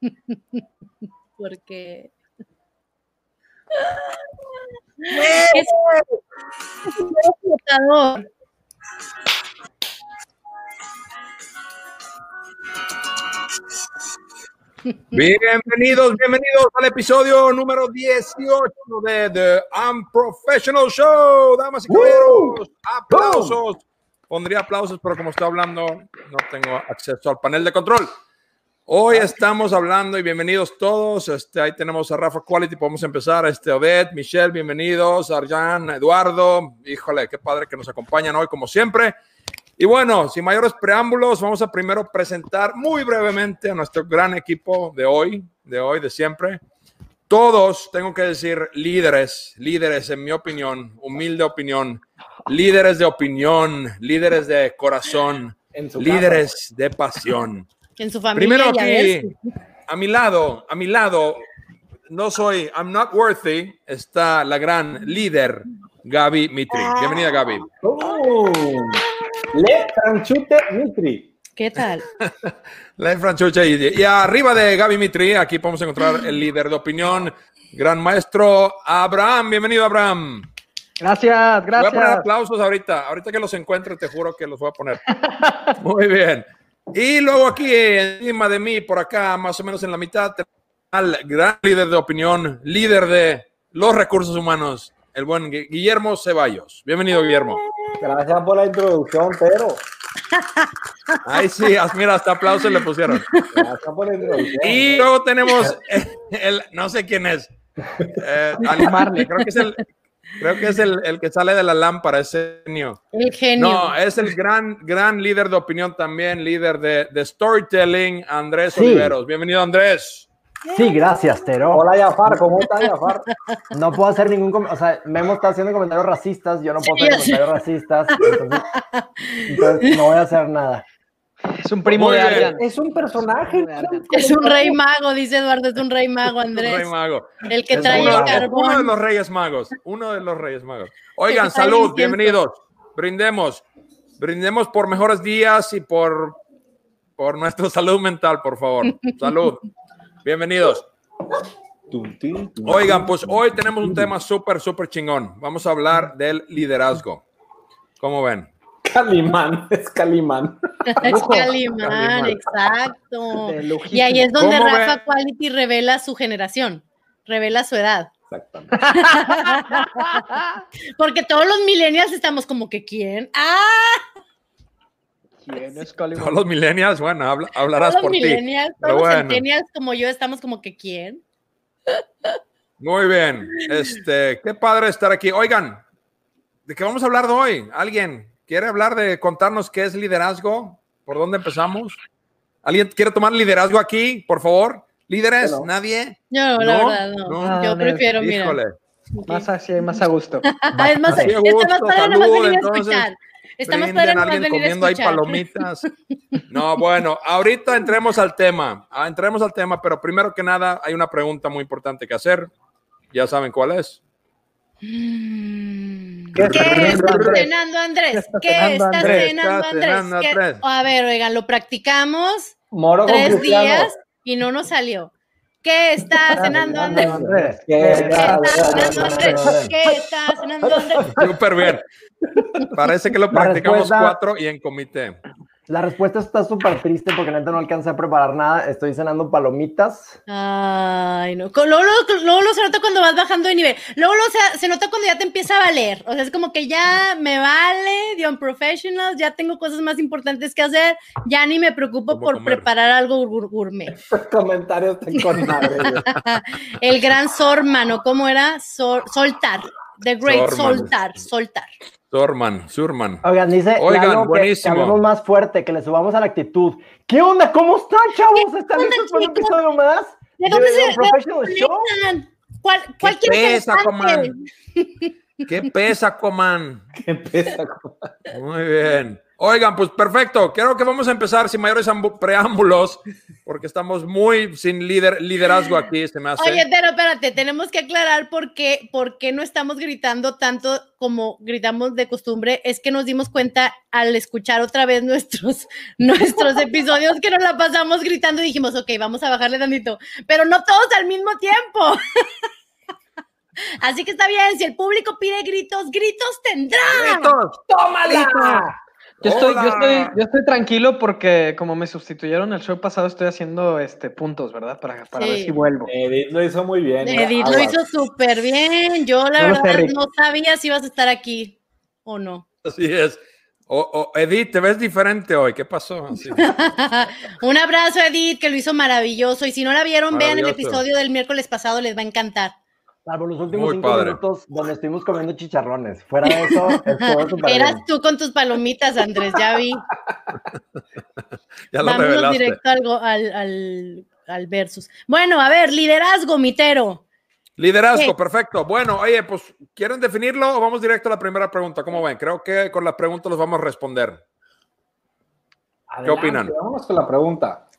porque Bienvenidos, bienvenidos al episodio número 18 de The Unprofessional Show. Damas y caballeros, aplausos. Pondría aplausos, pero como estoy hablando, no tengo acceso al panel de control. Hoy estamos hablando y bienvenidos todos. Este, ahí tenemos a Rafa Quality, podemos empezar. Este, Obed, Michelle, bienvenidos. Arjan, Eduardo, híjole, qué padre que nos acompañan hoy como siempre. Y bueno, sin mayores preámbulos, vamos a primero presentar muy brevemente a nuestro gran equipo de hoy, de hoy, de siempre. Todos, tengo que decir, líderes, líderes en mi opinión, humilde opinión, líderes de opinión, líderes de corazón, líderes de pasión. En su familia. Primero aquí, a mi lado, a mi lado, no soy, I'm not worthy, está la gran líder, Gaby Mitri. Bienvenida, Gaby. Oh, Le Franchute Mitri. ¿Qué tal? Le Franchute. Y, y arriba de Gaby Mitri, aquí podemos encontrar el líder de opinión, gran maestro Abraham. Bienvenido, Abraham. Gracias, gracias. Voy a poner aplausos ahorita. Ahorita que los encuentre, te juro que los voy a poner. Muy bien. Y luego aquí encima de mí, por acá, más o menos en la mitad, al gran líder de opinión, líder de los recursos humanos, el buen Guillermo Ceballos. Bienvenido, Guillermo. Gracias por la introducción, pero. Ay, sí, mira, hasta aplausos le pusieron. Gracias por la introducción. Y luego tenemos el, no sé quién es, eh, creo que es el, Creo que es el, el, que sale de la lámpara, ese genio. El genio. No, es el gran, gran líder de opinión también, líder de, de storytelling, Andrés Oliveros. Bienvenido, Andrés. Sí, gracias, Tero. Hola, Jafar, ¿cómo estás, Jafar? No puedo hacer ningún o sea, Memo está haciendo comentarios racistas, yo no puedo hacer comentarios racistas, entonces, entonces no voy a hacer nada. Es un primo de Adrián. Es un personaje. Es un rey mago, dice Eduardo, es un rey mago, Andrés. Un rey mago. El que trae el carbón. Uno de los reyes magos, uno de los reyes magos. Oigan, salud, bienvenidos. Brindemos. Brindemos por mejores días y por, por nuestra salud mental, por favor. Salud. Bienvenidos. Oigan, pues hoy tenemos un tema súper, súper chingón. Vamos a hablar del liderazgo. ¿Cómo ven? Calimán, es Calimán. Es Calimán, exacto. Y ahí es donde Rafa Quality revela su generación, revela su edad. Exactamente. Porque todos los millennials estamos como que, ¿quién? ¡Ah! ¿Quién es Calimán? Todos los millennials, bueno, hablarás todos por los ti. Millennials, todos los centennials como yo estamos como que, ¿quién? Muy bien. Este, qué padre estar aquí. Oigan, ¿de qué vamos a hablar de hoy? ¿Alguien? ¿Quiere hablar de contarnos qué es liderazgo? ¿Por dónde empezamos? ¿Alguien quiere tomar liderazgo aquí, por favor? ¿Líderes? ¿Nadie? No, la verdad, no. Ah, Yo prefiero, Híjole. mira. Más así, más a gusto. es más, Así a más gusto, salud, a entonces, escuchar. Está más padre a alguien comiendo ahí palomitas. No, bueno, ahorita entremos al tema. Ah, entremos al tema, pero primero que nada hay una pregunta muy importante que hacer. Ya saben cuál es. Mm. ¿Qué ¿Qué está está cenando Andrés? ¿Qué cenando está Andrés? cenando Andrés? cenando ¿Qué- Andrés. A ver, oigan, lo practicamos Moro tres días y no nos salió. ¿Qué está cenando Andrés? ¿Qué está cenando Andrés? ¿Qué está cenando Andrés? Súper bien. Parece que lo practicamos cuatro y en comité. La respuesta está súper triste porque neta no alcancé a preparar nada. Estoy cenando palomitas. Ay, no. Luego, luego, se nota cuando vas bajando de nivel. Luego, se, se, nota cuando ya te empieza a valer. O sea, es como que ya me vale de unprofessional, ya tengo cosas más importantes que hacer. Ya ni me preocupo por preparar algo gourmet. Comentarios con El gran Sorman, ¿o cómo era? soltar. The Great Soltar. Soltar. Surman, Surman. Oigan, dice Oigan, buenísimo. Que, hablemos más fuerte, que le subamos a la actitud. ¿Qué onda? ¿Cómo están, chavos? ¿Están listos para un episodio más? ¿De dónde se Professional Show? ¿Cuál, cuál ¿Qué pesa, Coman? ¿Qué pesa, Coman? ¿Qué pesa, Coman? Muy bien. Oigan, pues perfecto. Creo que vamos a empezar sin mayores preámbulos, porque estamos muy sin líder, liderazgo aquí, se me hace. Oye, pero espérate, tenemos que aclarar por qué, por qué no estamos gritando tanto como gritamos de costumbre. Es que nos dimos cuenta al escuchar otra vez nuestros, nuestros episodios que nos la pasamos gritando y dijimos, ok, vamos a bajarle tantito, pero no todos al mismo tiempo. Así que está bien, si el público pide gritos, gritos tendrá. ¡Gritos! ¡Tómala! Yo estoy, yo, estoy, yo estoy, tranquilo porque como me sustituyeron el show pasado, estoy haciendo este puntos, ¿verdad? Para, para ver si vuelvo. Edith lo hizo muy bien. Edith lo hizo súper bien. Yo la verdad no sabía si ibas a estar aquí o no. Así es. O, Edith, te ves diferente hoy. ¿Qué pasó? Un abrazo, Edith, que lo hizo maravilloso. Y si no la vieron, vean el episodio del miércoles pasado, les va a encantar. Salvo los últimos cinco minutos donde estuvimos comiendo chicharrones. Fuera de eso, estuvo Eras tú con tus palomitas, Andrés, ya vi. ya lo Vámonos directo al, al, al, versus. Bueno, a ver, liderazgo, mitero. Liderazgo, perfecto. Bueno, oye, pues, ¿quieren definirlo o vamos directo a la primera pregunta? ¿Cómo ven? Creo que con la pregunta los vamos a responder. ¿Qué opinan? Vamos con la pregunta.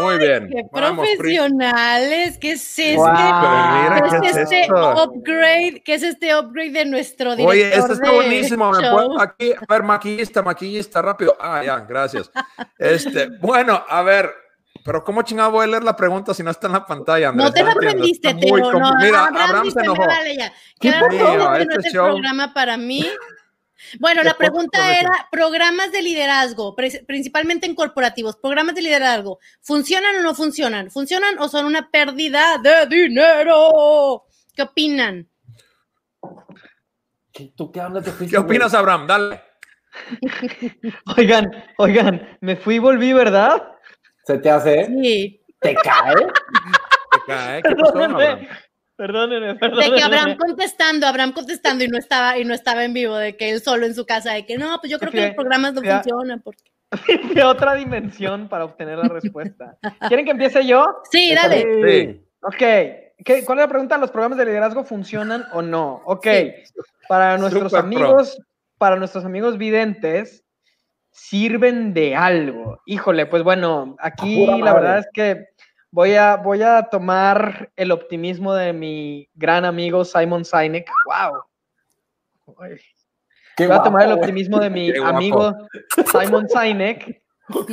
Muy bien. Qué profesionales. ¿Qué es este? ¿Qué, es, este upgrade? ¿Qué es este upgrade de nuestro director? Oye, esto está buenísimo. ¿Me puedo aquí, a ver, maquillista, maquillista, rápido. Ah, ya, gracias. Este, bueno, a ver, pero ¿cómo chingado voy a leer la pregunta si no está en la pantalla? Andrés? No te la aprendiste, Teo. No, Mira, Abraham, se enojó. ¿Qué este programa para mí. Bueno, la pregunta era programas de liderazgo, principalmente en corporativos, programas de liderazgo, ¿funcionan o no funcionan? ¿Funcionan o son una pérdida de dinero? ¿Qué opinan? ¿Tú qué hablas de ¿Qué opinas, Abraham? Dale. oigan, oigan, me fui y volví, ¿verdad? ¿Se te hace? Sí. ¿Te cae? ¿Te cae? ¿Qué pasó, Abraham? Perdónenme, perdónenme. De que Abraham contestando, Abraham contestando y no estaba y no estaba en vivo, de que él solo en su casa, de que no, pues yo creo que los programas no funcionan. Porque... De otra dimensión para obtener la respuesta. ¿Quieren que empiece yo? Sí, dale. Sí. Ok. ¿Qué, ¿Cuál es la pregunta? ¿Los programas de liderazgo funcionan o no? Ok. Para nuestros amigos, para nuestros amigos videntes, sirven de algo. Híjole, pues bueno, aquí la verdad es que Voy a, voy a tomar el optimismo de mi gran amigo Simon Sinek. ¡Wow! voy a tomar el optimismo de mi amigo Simon Sinek.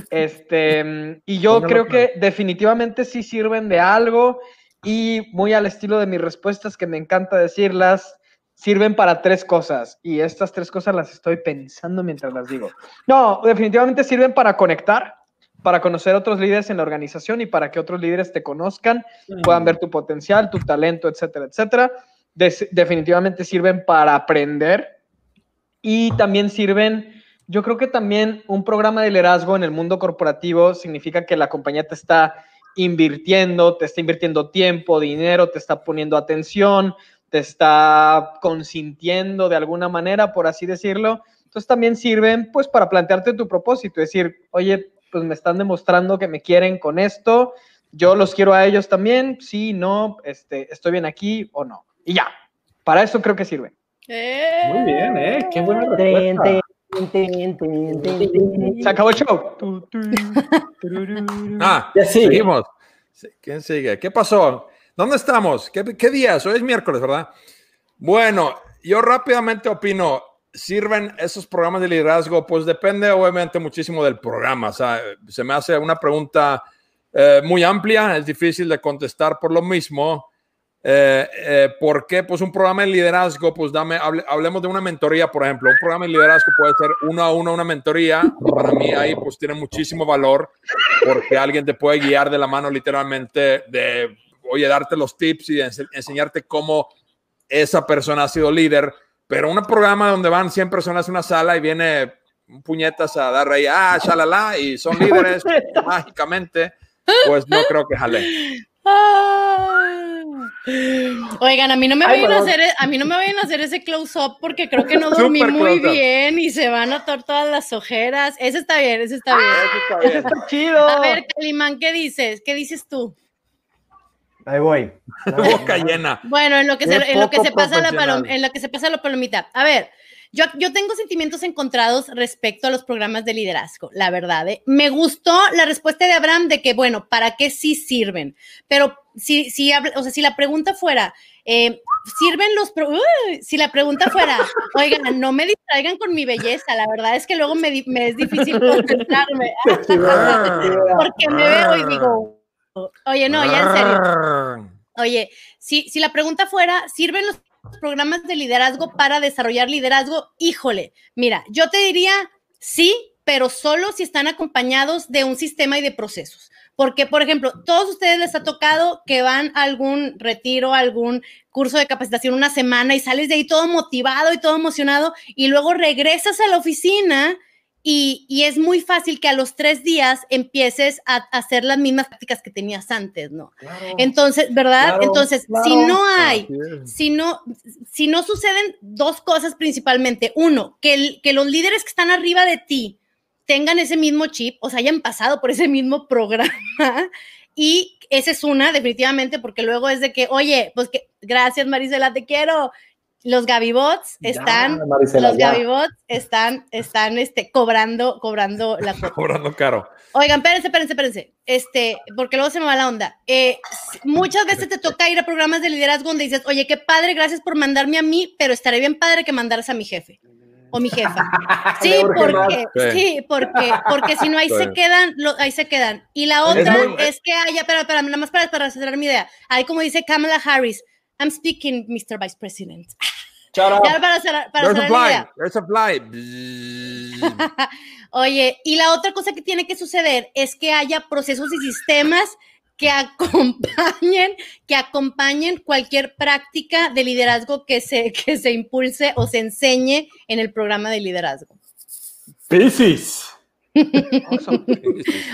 Este, y yo creo que definitivamente sí sirven de algo y muy al estilo de mis respuestas que me encanta decirlas, sirven para tres cosas y estas tres cosas las estoy pensando mientras las digo. No, definitivamente sirven para conectar, para conocer otros líderes en la organización y para que otros líderes te conozcan, puedan ver tu potencial, tu talento, etcétera, etcétera. definitivamente sirven para aprender y también sirven, yo creo que también un programa de liderazgo en el mundo corporativo significa que la compañía te está invirtiendo, te está invirtiendo tiempo, dinero, te está poniendo atención, te está consintiendo de alguna manera, por así decirlo. Entonces también sirven pues para plantearte tu propósito, decir, oye, pues me están demostrando que me quieren con esto, yo los quiero a ellos también, sí, no, este, estoy bien aquí o no. Y ya, para eso creo que sirve. Muy bien, ¿eh? Qué buena respuesta. Se acabó el show. ah, ya seguimos. ¿Quién sigue? ¿Qué pasó? ¿Dónde estamos? ¿Qué, ¿Qué día Hoy es miércoles, ¿verdad? Bueno, yo rápidamente opino, sirven esos programas de liderazgo? Pues depende obviamente muchísimo del programa. O sea, se me hace una pregunta eh, muy amplia, es difícil de contestar por lo mismo. Eh, eh, ¿Por qué? Pues un programa de liderazgo, pues dame, hablemos de una mentoría, por ejemplo. Un programa de liderazgo puede ser uno a uno una mentoría. Para mí ahí pues tiene muchísimo valor porque alguien te puede guiar de la mano literalmente de, oye, darte los tips y enseñarte cómo esa persona ha sido líder. Pero un programa donde van 100 personas en una sala y viene un puñetas a dar ahí, ah, shalala, y son líderes mágicamente, pues no creo que jale. Oigan, a mí no me vayan a hacer, e, a mí no me vayan a hacer ese close up porque creo que no dormí muy bien y se van a notar todas las ojeras. Ese está bien, ese está bien. ese está chido. A ver, Calimán, ¿qué dices? ¿Qué dices tú? Ahí voy. Boca llena. Bueno, en lo que se, en lo que se pasa la en lo que se pasa la palomita. A ver, yo, yo tengo sentimientos encontrados respecto a los programas de liderazgo, la verdad. ¿eh? Me gustó la respuesta de Abraham de que, bueno, ¿para qué sí sirven? Pero si, si, o sea, si la pregunta fuera, eh, ¿sirven los... si la pregunta fuera, oigan, no me distraigan con mi belleza, la verdad es que luego me, me es difícil concentrarme. Porque me veo y digo, oye, no, ya en serio. Oye, si, si la pregunta fuera, ¿sirven los programas de liderazgo para desarrollar liderazgo, híjole, mira, yo te diría sí, pero solo si están acompañados de un sistema y de procesos. Porque, por ejemplo, todos ustedes les ha tocado que van a algún retiro, algún curso de capacitación una semana y sales de ahí todo motivado y todo emocionado y luego regresas a la oficina y, es muy fácil que a los tres días empieces a, hacer las mismas prácticas que tenías antes, ¿no? Entonces, ¿verdad? Entonces, si no hay, si no, si no suceden dos cosas principalmente. Uno, que, que los líderes que están arriba de ti tengan ese mismo chip, o sea, hayan pasado por ese mismo programa. Y esa es una, definitivamente, porque luego es de que, oye, pues que gracias Marisela, te quiero los Gabibots están, los están, están, este, cobrando, cobrando la Cobrando caro. Oigan, espérense, espérense, espérense, este, porque luego se me va la onda. Eh, muchas veces te toca ir a programas de liderazgo donde dices, oye, qué padre, gracias por mandarme a mí, pero estaría bien padre que mandaras a mi jefe o mi jefa. Sí, porque, sí, porque, porque si no ahí se quedan, ahí se quedan. Y la otra es, que haya, espera, espera, nada más para, para cerrar mi idea. Ahí como dice Kamala Harris, I'm speaking, Mr. Vice President. Ya para cerrar, para There's cerrar There's a fly. Oye, y la otra cosa que tiene que suceder es que haya procesos y sistemas que acompañen, que acompañen cualquier práctica de liderazgo que se, que se impulse o se enseñe en el programa de liderazgo. Piscis.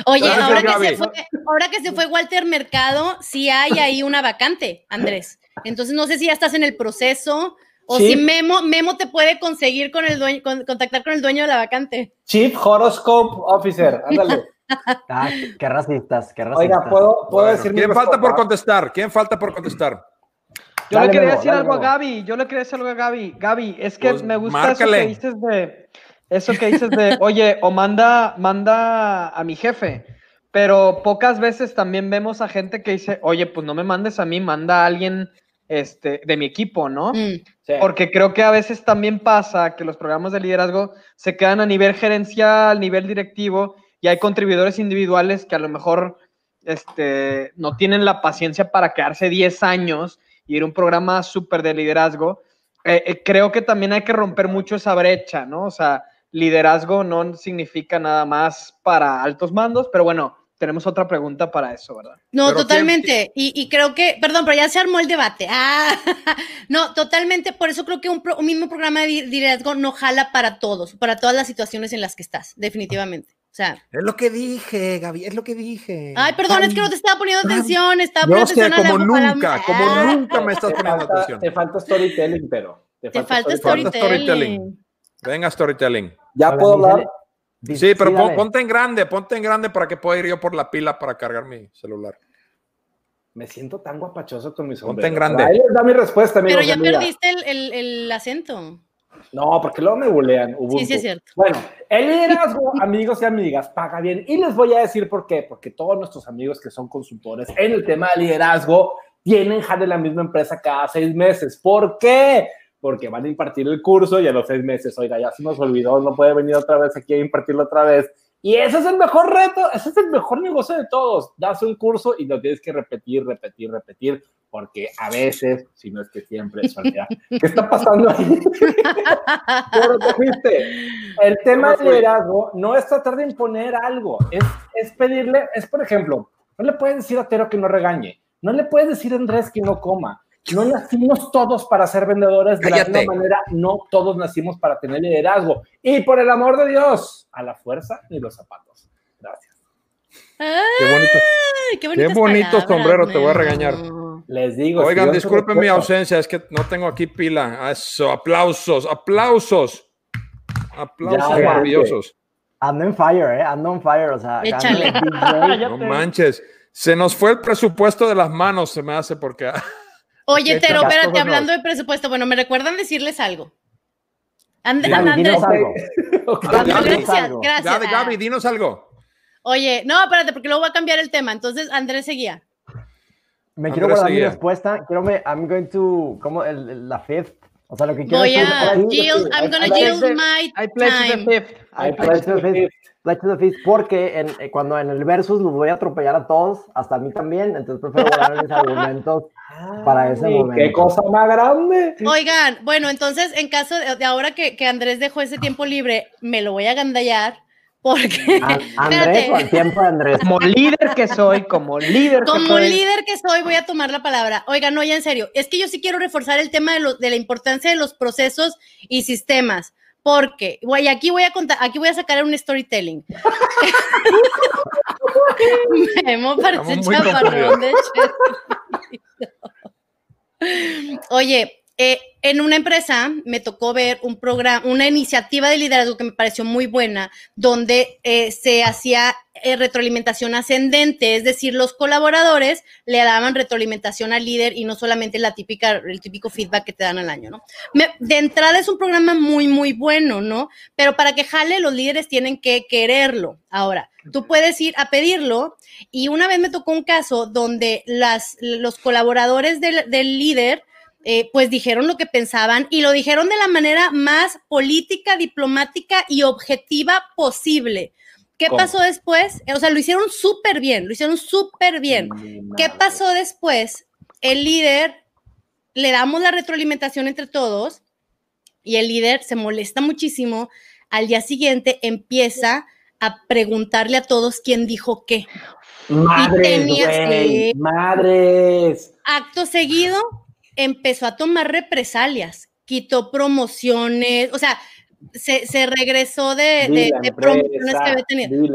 Oye, ahora que, se fue, ahora que se fue Walter Mercado, sí hay ahí una vacante, Andrés. Entonces no sé si ya estás en el proceso o si Memo, Memo te puede conseguir con el dueño, contactar con el dueño de la vacante. Chief Horoscope Officer, ándale. Ah, qué racistas, qué racistas. Oiga, ¿puedo, puedo decir ¿Quién falta por contestar? ¿Quién falta por contestar? Yo le quería decir algo a Gaby, yo le quería decir algo a Gaby. Gaby, es que pues me gusta eso que dices de, eso que dices de, oye, o manda, manda a mi jefe. Pero pocas veces también vemos a gente que dice, oye, pues no me mandes a mí, manda a alguien este, de mi equipo, ¿no? Mm. Porque creo que a veces también pasa que los programas de liderazgo se quedan a nivel gerencial, nivel directivo, y hay contribuidores individuales que a lo mejor este, no tienen la paciencia para quedarse 10 años y ir a un programa súper de liderazgo. Eh, eh, creo que también hay que romper mucho esa brecha, ¿no? O sea, liderazgo no significa nada más para altos mandos, pero bueno, tenemos otra pregunta para eso, ¿verdad? No, totalmente. Y, creo que, perdón, pero ya se armó el debate. Ah, no, totalmente. Por eso creo que un, mismo programa de liderazgo no jala para todos, para todas las situaciones en las que estás, definitivamente. O sea, es lo que dije, Gaby, es lo que dije. Ay, perdón, es que no te estaba poniendo atención, estaba poniendo atención. como nunca, como ah. nunca me estás poniendo atención. Te falta storytelling, pero. Te, falta, storytelling. Venga, storytelling. Ya puedo hablar. Sí, pero ponte en grande, ponte en grande para que pueda ir yo por la pila para cargar mi celular. Me siento tan guapachoso con mi sombrero. Ponte en grande. Ahí les da mi respuesta, Pero ya perdiste el, el, acento. No, porque luego me bulean. Sí, sí, es cierto. Bueno, el liderazgo, amigos y amigas, paga bien. Y les voy a decir por qué. Porque todos nuestros amigos que son consultores en el tema de liderazgo tienen de la misma empresa cada seis meses. ¿Por qué? Porque van a impartir el curso y a los seis meses, oiga, ya se nos olvidó, no puede venir otra vez aquí a impartirlo otra vez. Y ese es el mejor reto, ese es el mejor negocio de todos. Das un curso y lo tienes que repetir, repetir, repetir, porque a veces, si no es que siempre, es ¿Qué está pasando ahí? Pero te El tema del liderazgo no es tratar de imponer algo, es, es pedirle, es por ejemplo, no le puedes decir a Tero que no regañe, no le puedes decir a Andrés que no coma, no nacimos todos para ser vendedores de la misma manera, no todos nacimos para tener liderazgo. Y por el amor de Dios, a la fuerza ni los zapatos. Gracias. qué bonito, qué bonito sombrero, te voy a regañar. Les digo. Oigan, disculpen mi ausencia, es que no tengo aquí pila. Eso, aplausos, aplausos. Aplausos maravillosos. Ando en fire, ¿eh? Ando en fire, o sea. no manches. Se nos fue el presupuesto de las manos, se me hace porque. Oye, pero espérate, hablando de presupuesto, bueno, me recuerdan decirles algo. And, Andrés. Algo. gracias, gracias. Gaby, dinos algo. Oye, no, espérate, porque luego voy a cambiar el tema. Entonces, Andrés seguía. Me quiero guardar mi respuesta. Quiero me, I'm going to, como el, la fifth. O sea, lo que quiero Voy a yield, I'm going to yield my I pledge time. the fifth. I pledge the fifth. The porque en, eh, cuando en el versus los voy a atropellar a todos, hasta a mí también, entonces prefiero guardar mis argumentos para ese momento. ¡Qué cosa más grande! Oigan, bueno, entonces en caso de, ahora que, que, Andrés dejó ese tiempo libre, me lo voy a gandallar. Porque, Andrés o tiempo de Andrés. Como líder que soy, como líder como que soy. líder que soy, voy a tomar la palabra. Oigan, no, ya en serio, es que yo sí quiero reforzar el tema de, lo, de la importancia de los procesos y sistemas. Porque, güey, aquí voy a contar, aquí voy a sacar un storytelling. Memo parece chaparrón de Oye, eh, en una empresa me tocó ver un programa, una iniciativa de liderazgo que me pareció muy buena, donde eh, se hacía eh, retroalimentación ascendente, es decir, los colaboradores le daban retroalimentación al líder y no solamente la típica, el típico feedback que te dan al año, ¿no? de entrada es un programa muy, muy bueno, ¿no? Pero para que jale, los líderes tienen que quererlo. Ahora, tú puedes ir a pedirlo y una vez me tocó un caso donde las, los colaboradores del, del líder eh, pues dijeron lo que pensaban y lo dijeron de la manera más política, diplomática y objetiva posible. ¿Qué pasó después? O sea, lo hicieron súper bien, lo hicieron súper bien. ¿Qué pasó después? El líder, le damos la retroalimentación entre todos y el líder se molesta muchísimo. Al día siguiente empieza a preguntarle a todos quién dijo qué. Madres, madres. Acto seguido, empezó a tomar represalias, quitó promociones, o sea, se, se regresó de, de, promociones que había tenido.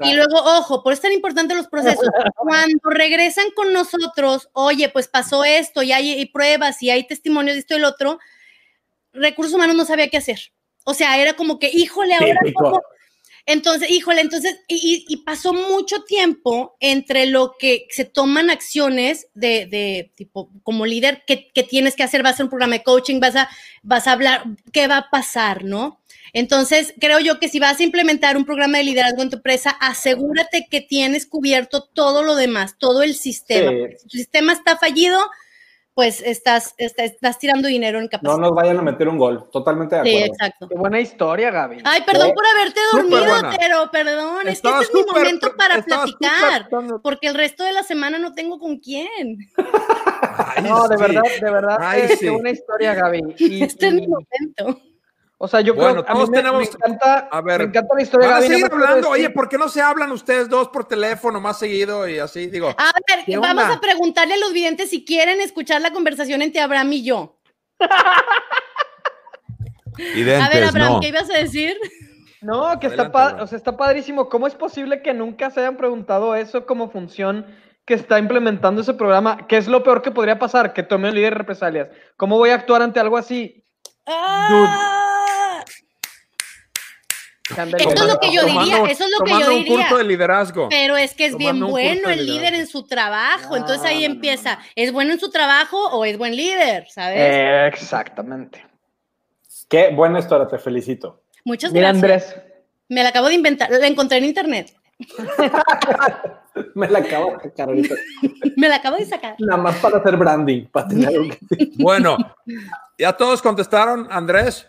y luego, ojo, por eso es tan importante los procesos. Cuando regresan con nosotros, oye, pues pasó esto, y hay, pruebas, y hay testimonios de esto y el otro, recursos humanos no sabía qué hacer. O sea, era como que, híjole, ahora cómo, entonces, híjole, entonces, y, pasó mucho tiempo entre lo que se toman acciones de, de tipo, como líder, que, tienes que hacer, vas a hacer un programa de coaching, vas a, vas a hablar, ¿qué va a pasar, no? Entonces, creo yo que si vas a implementar un programa de liderazgo en tu empresa, asegúrate que tienes cubierto todo lo demás, todo el sistema. Si tu sistema está fallido, pues estás, estás, tirando dinero en capacidad. No nos vayan a meter un gol, totalmente de acuerdo. Sí, exacto. Qué buena historia, Gaby. Ay, perdón por haberte dormido, pero perdón, es que este es mi momento para platicar, porque el resto de la semana no tengo con quién. no, de verdad, de verdad, eh, qué buena historia, Gaby. este es mi momento. O sea, yo bueno, creo todos me, tenemos. Me encanta, a ver, me encanta la historia. Van a seguir hablando. Oye, ¿por qué no se hablan ustedes dos por teléfono más seguido y así? Digo. A ver, vamos a preguntarle a los videntes si quieren escuchar la conversación entre Abraham y yo. A ver, Abraham, no. ¿qué ibas a decir? No, que está, o sea, está padrísimo. ¿Cómo es posible que nunca se hayan preguntado eso como función que está implementando ese programa? ¿Qué es lo peor que podría pasar? Que tome un líder de represalias. ¿Cómo voy a actuar ante algo así? Ah. Eso es lo que yo diría, eso es lo que yo diría. un curso de liderazgo. Pero es que es bien bueno el líder en su trabajo, entonces ahí empieza, ¿es bueno en su trabajo o es buen líder? ¿Sabes? Eh, exactamente. Qué buena historia, te felicito. Muchas Mira, gracias. Andrés. Me la acabo de inventar, la encontré en internet. Me la acabo de sacar ahorita. Me la acabo de sacar. Nada más para hacer branding, para tener algo que Bueno, ¿ya todos contestaron, Andrés?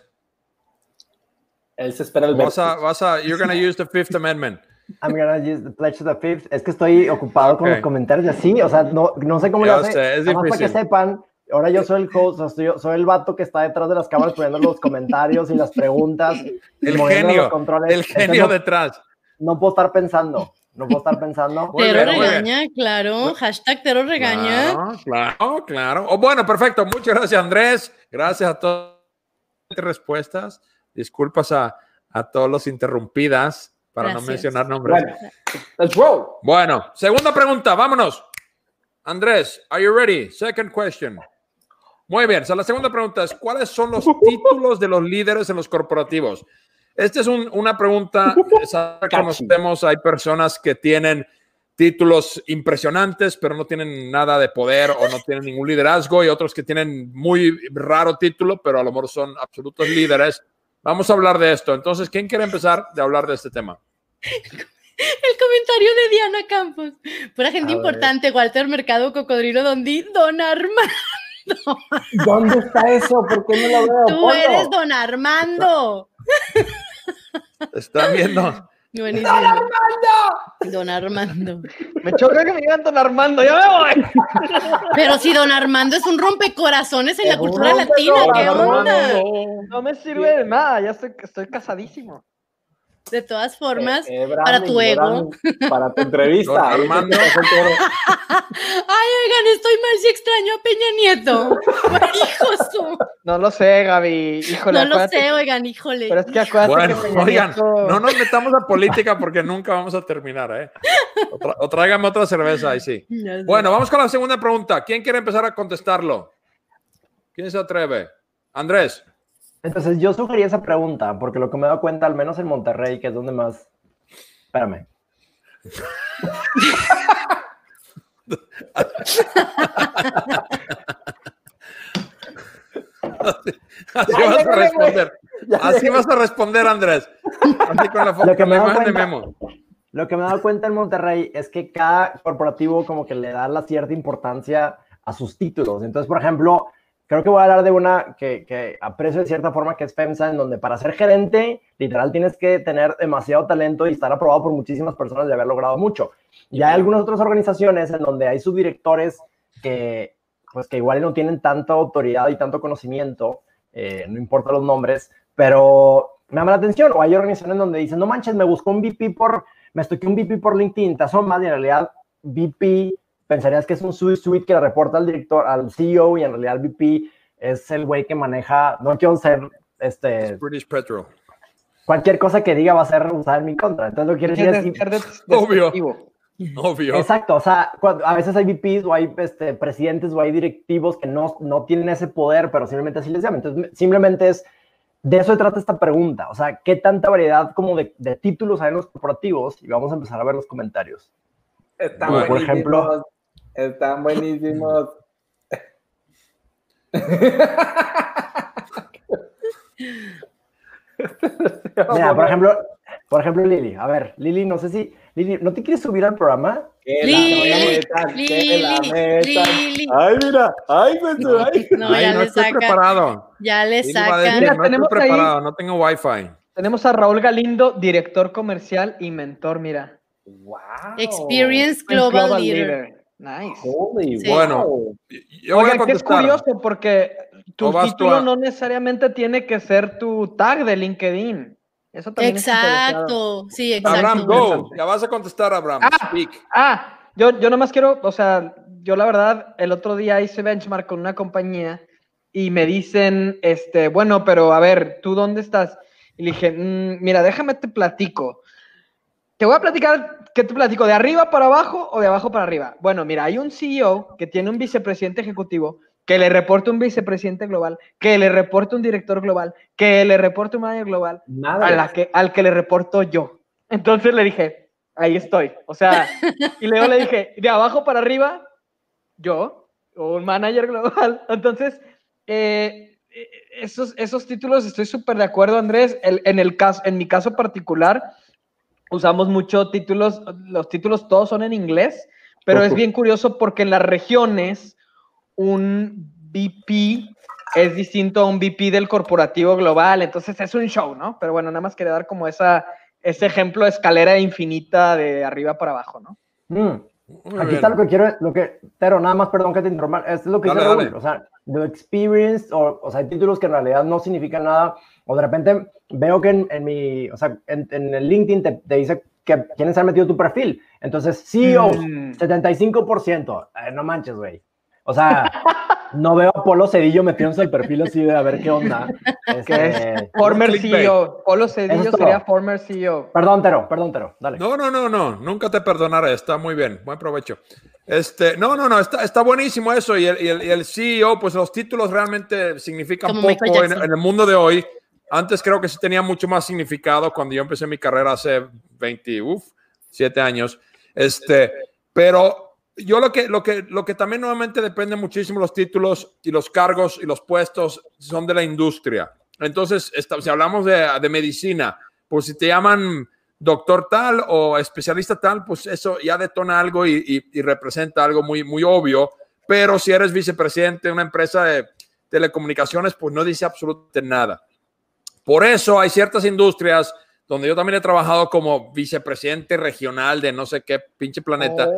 Él se espera el Vas a, vas a, you're gonna use the Fifth Amendment. I'm gonna use the pledge to the fifth. Es que estoy ocupado con Ok. los comentarios y así, o sea, no, no sé cómo Yo lo hace. sé, es Nada más para que difícil. sepan, ahora yo soy el host, o sea, soy, soy el vato que está detrás de las cámaras poniendo los comentarios y las preguntas. El genio, los controles. el Entonces, genio no, detrás. no puedo estar pensando, no puedo estar pensando. Bien. regaña, claro. Hashtag Tero regaña. Claro, claro, claro. Oh, bueno, perfecto. Muchas gracias, Andrés. Gracias a todas las respuestas. Disculpas a, a todos los interrumpidas para no Gracias. mencionar nombres. Bueno, let's roll. Bueno, segunda pregunta, vámonos. Andrés, are you ready? Second question. Muy bien, o sea, la segunda pregunta es, ¿cuáles son los títulos de los líderes en los corporativos? Esta es un- una pregunta, conocemos, hay personas que tienen títulos impresionantes, pero no tienen nada de poder o no tienen ningún liderazgo, y otros que tienen muy raro título, pero a lo mejor son absolutos líderes. Vamos a hablar de esto. Entonces, ¿quién quiere empezar de hablar de este tema? El comentario de Diana Campos. Pura gente A ver. importante. Walter Mercado, Cocodrilo Dondi, Don Armando. ¿Dónde está eso? ¿Por qué no lo veo? Tú eres Don Armando. Están viendo. Buenísimo. Don Armando. Me choca que me digan Don Armando, ya me voy. Pero si Don Armando es un rompecorazones en la cultura latina, ¿qué onda? No me sirve de nada, ya estoy, estoy casadísimo. De todas formas, Eh, eh, para tu ego. Para tu entrevista. Ay, oigan, estoy mal si extraño a Peña Nieto. No lo sé, Gaby. Híjole, No lo sé, oigan, híjole. Pero es que acuérdate Bueno, que Peña oigan, Nieto- no nos metamos a política porque nunca vamos a terminar, ¿eh? O, tra- o tráigame otra cerveza, ahí sí. Bueno, vamos con la segunda pregunta. ¿Quién quiere empezar a contestarlo? ¿Quién se atreve? Andrés. Entonces yo sugerí esa pregunta, porque lo que me he dado cuenta, al menos en Monterrey, que es donde más... Espérame. Así Ya vas a responder. Ya Así vas a responder, Andrés. Así con la, fo- Lo que me la de cuenta- Memo. Lo que me he dado cuenta en Monterrey es que cada corporativo como que le da la cierta importancia a sus títulos. Entonces, por ejemplo, creo que voy a hablar de una que, que aprecio de cierta forma, que es FEMSA, en donde para ser gerente, literal, tienes que tener demasiado talento y estar aprobado por muchísimas personas de haber logrado mucho. Y hay algunas otras organizaciones en donde hay subdirectores que, pues, que igual no tienen tanta autoridad y tanto conocimiento, eh, no importa los nombres, pero me llama la atención. O hay organizaciones donde dicen, no manches, me buscó un VP por, me estoy un VP por LinkedIn, te asomas y en realidad VP pensarías que es un suite suite que le reporta al director, al CEO y en realidad el VP es el güey que maneja, no quiero ser, este, British Petrol. cualquier cosa que diga va a ser usada en mi contra. Entonces lo que quiero Quieres decir es, Obvio. Obvio. Exacto, o sea, cuando- a veces hay VPs o hay este, presidentes o hay directivos que no, no tienen ese poder, pero simplemente así les llaman. Entonces, simplemente es, de eso se trata esta pregunta, o sea, ¿qué tanta variedad como de, de títulos hay en los corporativos? Y vamos a empezar a ver los comentarios. Como por ejemplo- Están buenísimos. Mira, por ejemplo, por ejemplo, Lili, a ver, Lili, no sé si, Lili, ¿no te quieres subir al programa? Lili, Lili. Ay, mira, ay, güey, ay. No, Ay, ya no le estoy saca. preparado. Ya le sacan. Mira, no tenemos estoy ahí- preparado, no tengo wifi. Tenemos a Raúl Galindo, director comercial y mentor, mira. Wow. Experience Global, Leader. Nice. Holy, Sí. Bueno. Yo voy a Oigan, que es contestar. curioso porque tu ¿O vas tú título a- no necesariamente tiene que ser tu tag de LinkedIn. Eso también es. Exacto. Sí, exacto. Abraham, go. Ya vas a contestar, Abraham. Ah. Speak. Ah, yo, yo nomás quiero, o sea, yo la verdad, el otro día hice benchmark con una compañía y me dicen, este, bueno, pero a ver, ¿tú dónde estás? Y le dije, "Mm, mira, déjame te platico. Te voy a platicar, ¿qué te platico? ¿De arriba para abajo o de abajo para arriba? Bueno, mira, hay un CEO que tiene un vicepresidente ejecutivo que le reporta un vicepresidente global, que le reporta un director global, que le reporta un manager global, Madre. a la que, al que le reporto yo. Entonces le dije, ahí estoy. O sea, y luego le dije, de abajo para arriba, yo, o un manager global. Entonces, eh, eh, esos, esos títulos estoy súper de acuerdo, Andrés. El- en, el caso, en mi caso particular, usamos mucho títulos, los títulos todos son en inglés, pero es bien curioso porque en las regiones un VP es distinto a un VP del corporativo global, entonces es un show, ¿no? Pero bueno, nada más quería dar como esa, ese ejemplo de escalera infinita de arriba para abajo, ¿no? Mm. Aquí está lo que quiero, lo que, pero nada más, perdón que te interrumpa, es lo que dale, dice. Raúl, o sea, the experience, o, o sea, hay títulos que en realidad no significan nada, o de repente veo que en, en mi, o sea, en, en el LinkedIn te, te dice que quieren ser metido tu perfil, entonces CEOs, Mm. 75%, eh, no manches, güey, o sea, no veo a Polo Cedillo metiéndose el perfil así de a ver qué onda, Este, es former. CEO. Polo Cedillo sería former E CEO. perdón, Tero, perdón, Tero, dale. No, no, no, no, nunca te perdonaré, está muy bien, buen provecho. Este, no, no, no, está, está buenísimo eso y el, y, el, y el CEO, pues los títulos realmente significan Como poco en, en el mundo de hoy. Antes creo que sí tenía mucho más significado cuando yo empecé mi carrera hace 20, uf, 7 años. Este, pero yo lo que, lo que, lo que también nuevamente depende muchísimo los títulos y los cargos y los puestos son de la industria. Entonces, si hablamos de, de medicina, pues si te llaman doctor tal o especialista tal, pues eso ya detona algo y, y- y representa algo muy, muy obvio. Pero si eres vicepresidente de una empresa de telecomunicaciones, pues no dice absolutamente nada. Por eso hay ciertas industrias donde yo también he trabajado como vicepresidente regional de no sé qué pinche planeta.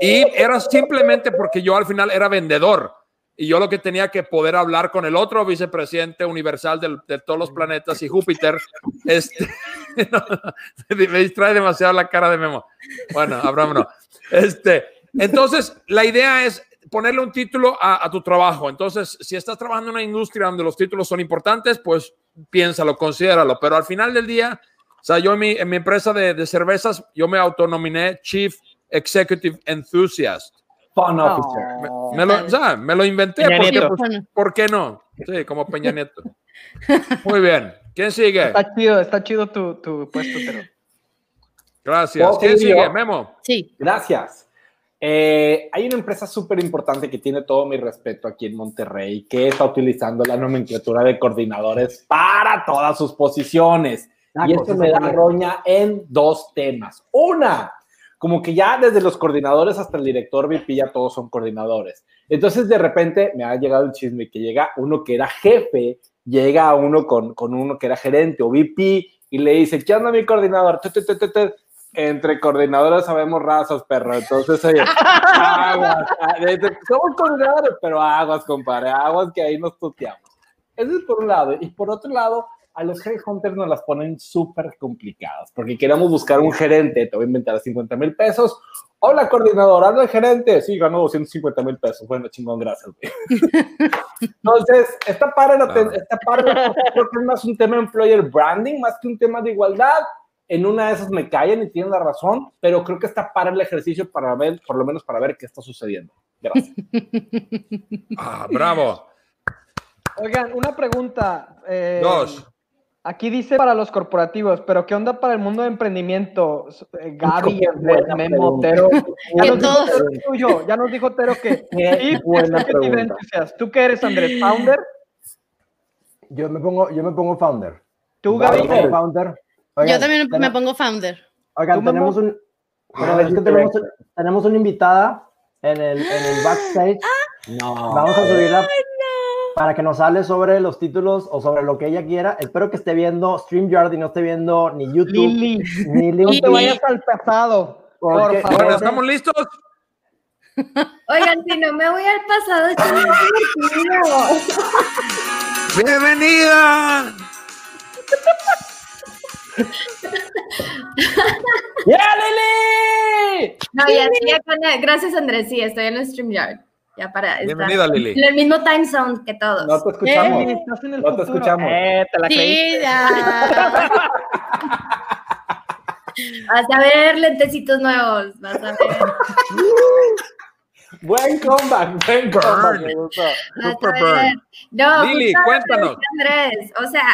Y era simplemente porque yo al final era vendedor. Y yo lo que tenía que poder hablar con el otro vicepresidente universal de todos los planetas y Júpiter, este, me distrae demasiado la cara de Memo. Bueno, Abraham no. Este, entonces, la idea es ponerle un título a, a tu trabajo. Entonces, si estás trabajando en una industria donde los títulos son importantes, pues piénsalo, considéralo. Pero al final del día, o sea, yo en mi, en mi empresa de, de cervezas, yo me autonominé Chief Executive Enthusiast. Fun officer. No. Me lo, o sea, me lo inventé. Peña Porque, Nieto. pues, ¿Por qué no? Sí, como Peña Nieto. Muy bien. ¿Quién sigue? Está chido, está chido tu, tu puesto, pero. Gracias. ¿Puedo ¿Quién sigue? Memo. sí. Gracias. Eh, hay una empresa súper importante que tiene todo mi respeto aquí en Monterrey, que está utilizando la nomenclatura de coordinadores para todas sus posiciones. y esto me da roña en dos temas. Una, como que ya desde los coordinadores hasta el director VP ya todos son coordinadores. Entonces de repente me ha llegado el chisme que llega uno que era jefe, llega a uno con, con uno que era gerente o VP y le dice, ¿qué onda mi coordinador? Entre coordinadores sabemos razas, perro. Entonces, oye, aguas. ah, Somos coordinadores, pero aguas, compadre, aguas que ahí nos tuteamos. Eso es por un lado. Y por otro lado, a los headhunters nos las ponen súper complicadas, porque queremos buscar un gerente, te voy a inventar 50 mil pesos. Hola, coordinador, habla el gerente. Sí, ganó 250 mil pesos. Bueno, chingón, gracias. güey. Entonces, esta para, Claro. esta para creo que es más un tema de employer branding, más que un tema de igualdad. En una de esas me callan y tienen la razón, pero creo que está para el ejercicio para ver, por lo menos para ver qué está sucediendo. Gracias. Ah, bravo. Oigan, una pregunta. eh, Dos. Aquí dice para los corporativos, pero ¿qué onda para el mundo de emprendimiento? Eh, Gaby, Memo. Tero. Ya nos, dijo tuyo, ya nos dijo Tero que Qué buena pregunta. ¿Tú qué eres, Andrés? ¿Founder? Yo me pongo, yo me pongo founder. ¿Tú, Gaby? founder. Yo también me pongo founder. Oigan, tenemos un, es que tenemos, tenemos una invitada en el, en el backstage. No. Vamos a subirla para que nos hable sobre los títulos o sobre lo que ella quiera. Espero que esté viendo StreamYard y no esté viendo ni YouTube Lili, ni no LinkedIn. te vayas al pasado. Por favor. Bueno, ¿estamos listos? Oigan, si no me voy al pasado, está muy divertido. ¡Bienvenida! ¡Ya, Lili! No, ya, sí, ya con- gracias Andrés, sí, estoy en el StreamYard. Ya para estar Bienvenida, Lili. en el mismo time zone que todos. No te escuchamos. Lili, estás en el No te futuro. escuchamos. Eh, te la creíste. Sí, ya. Vas a ver lentecitos nuevos, vas a ver. Buen comeback, buen comeback. Burn. me gustó. Vas Super a ver. No, Lili, cuéntanos. Andrés, o sea,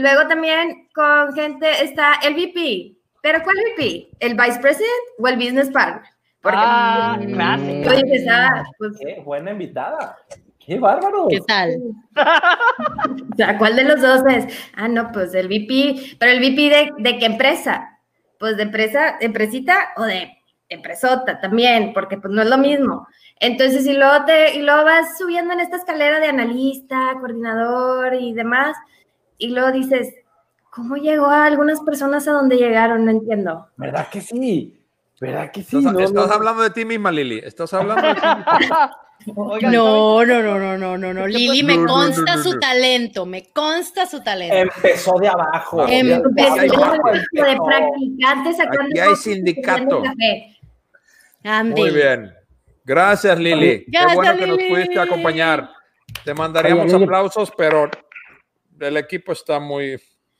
luego también con gente está el VP. ¿Pero cuál VP? ¿El Vice President o el Business Partner? Porque Ah, dices, ah, pues, Qué buena invitada. Qué bárbaro. ¿Qué tal? o sea, ¿cuál de los dos es? Ah, no, pues el VP, pero el VP de, de qué empresa? Pues de empresa, empresita o de empresota también, porque pues no es lo mismo. Entonces, y luego, te, y luego vas subiendo en esta escalera de analista, coordinador y demás, y luego dices, ¿cómo llegó a algunas personas a donde llegaron? No entiendo. ¿Verdad que sí? ¿Verdad que sí? Estás, No, estás no. hablando de ti misma, Lili. Estás hablando de ti misma. Oigan, No, no, no, no, no, no, no. Lili, me No, no, no, consta no, su no. talento, me consta su talento. Empezó de abajo. Em- de Empezó abajo de empezó. practicante sacando Aquí hay sindicato. Muy bien. Gracias, Lili. Qué Gracias, bueno que nos pudiste acompañar. Te mandaríamos Oye, aplausos, pero el equipo está muy.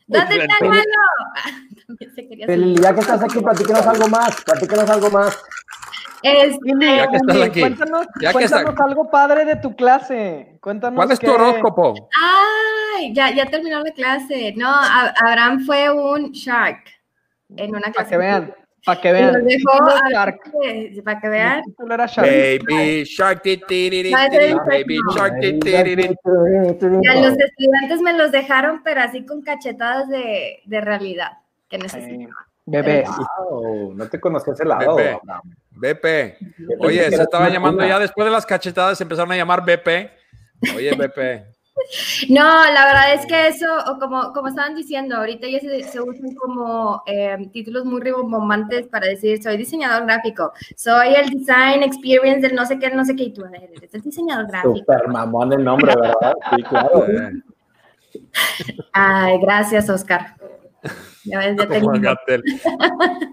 muy ¿Dónde está lento. el mano? También se quería Pero, Lili, ya que estás aquí, platícanos algo más. Platícanos algo más. Este, Ya que estás aquí. Cuéntanos, Ya que cuéntanos algo padre de tu clase. Cuéntanos ¿Cuál es tu horóscopo? Ay, ya, ya terminó la clase. No, Abraham fue un shark en una Para clase. que vean, para que Y vean. nos dejó Título a- Shark. para que vean. Baby Shark, Baby. Shark, a los estudiantes me los dejaron, pero así con cachetadas de, de realidad que necesitaba. Bebé. Wow, no te conocí ese lado. Pepe. BP. Oye, se estaba llamando ya después de las cachetadas, se empezaron a llamar BP. Oye, BP. No, la verdad es que eso, o como, como estaban diciendo, ahorita ya se, se usan como eh, títulos muy ribombombantes para decir, soy diseñador gráfico, soy el design experience del no sé qué, no sé qué, y tú eres el diseñador gráfico. Super mamón el nombre, ¿verdad? Sí, claro. Ay, gracias, Oscar. Ya ves, ya como tengo- Gatel.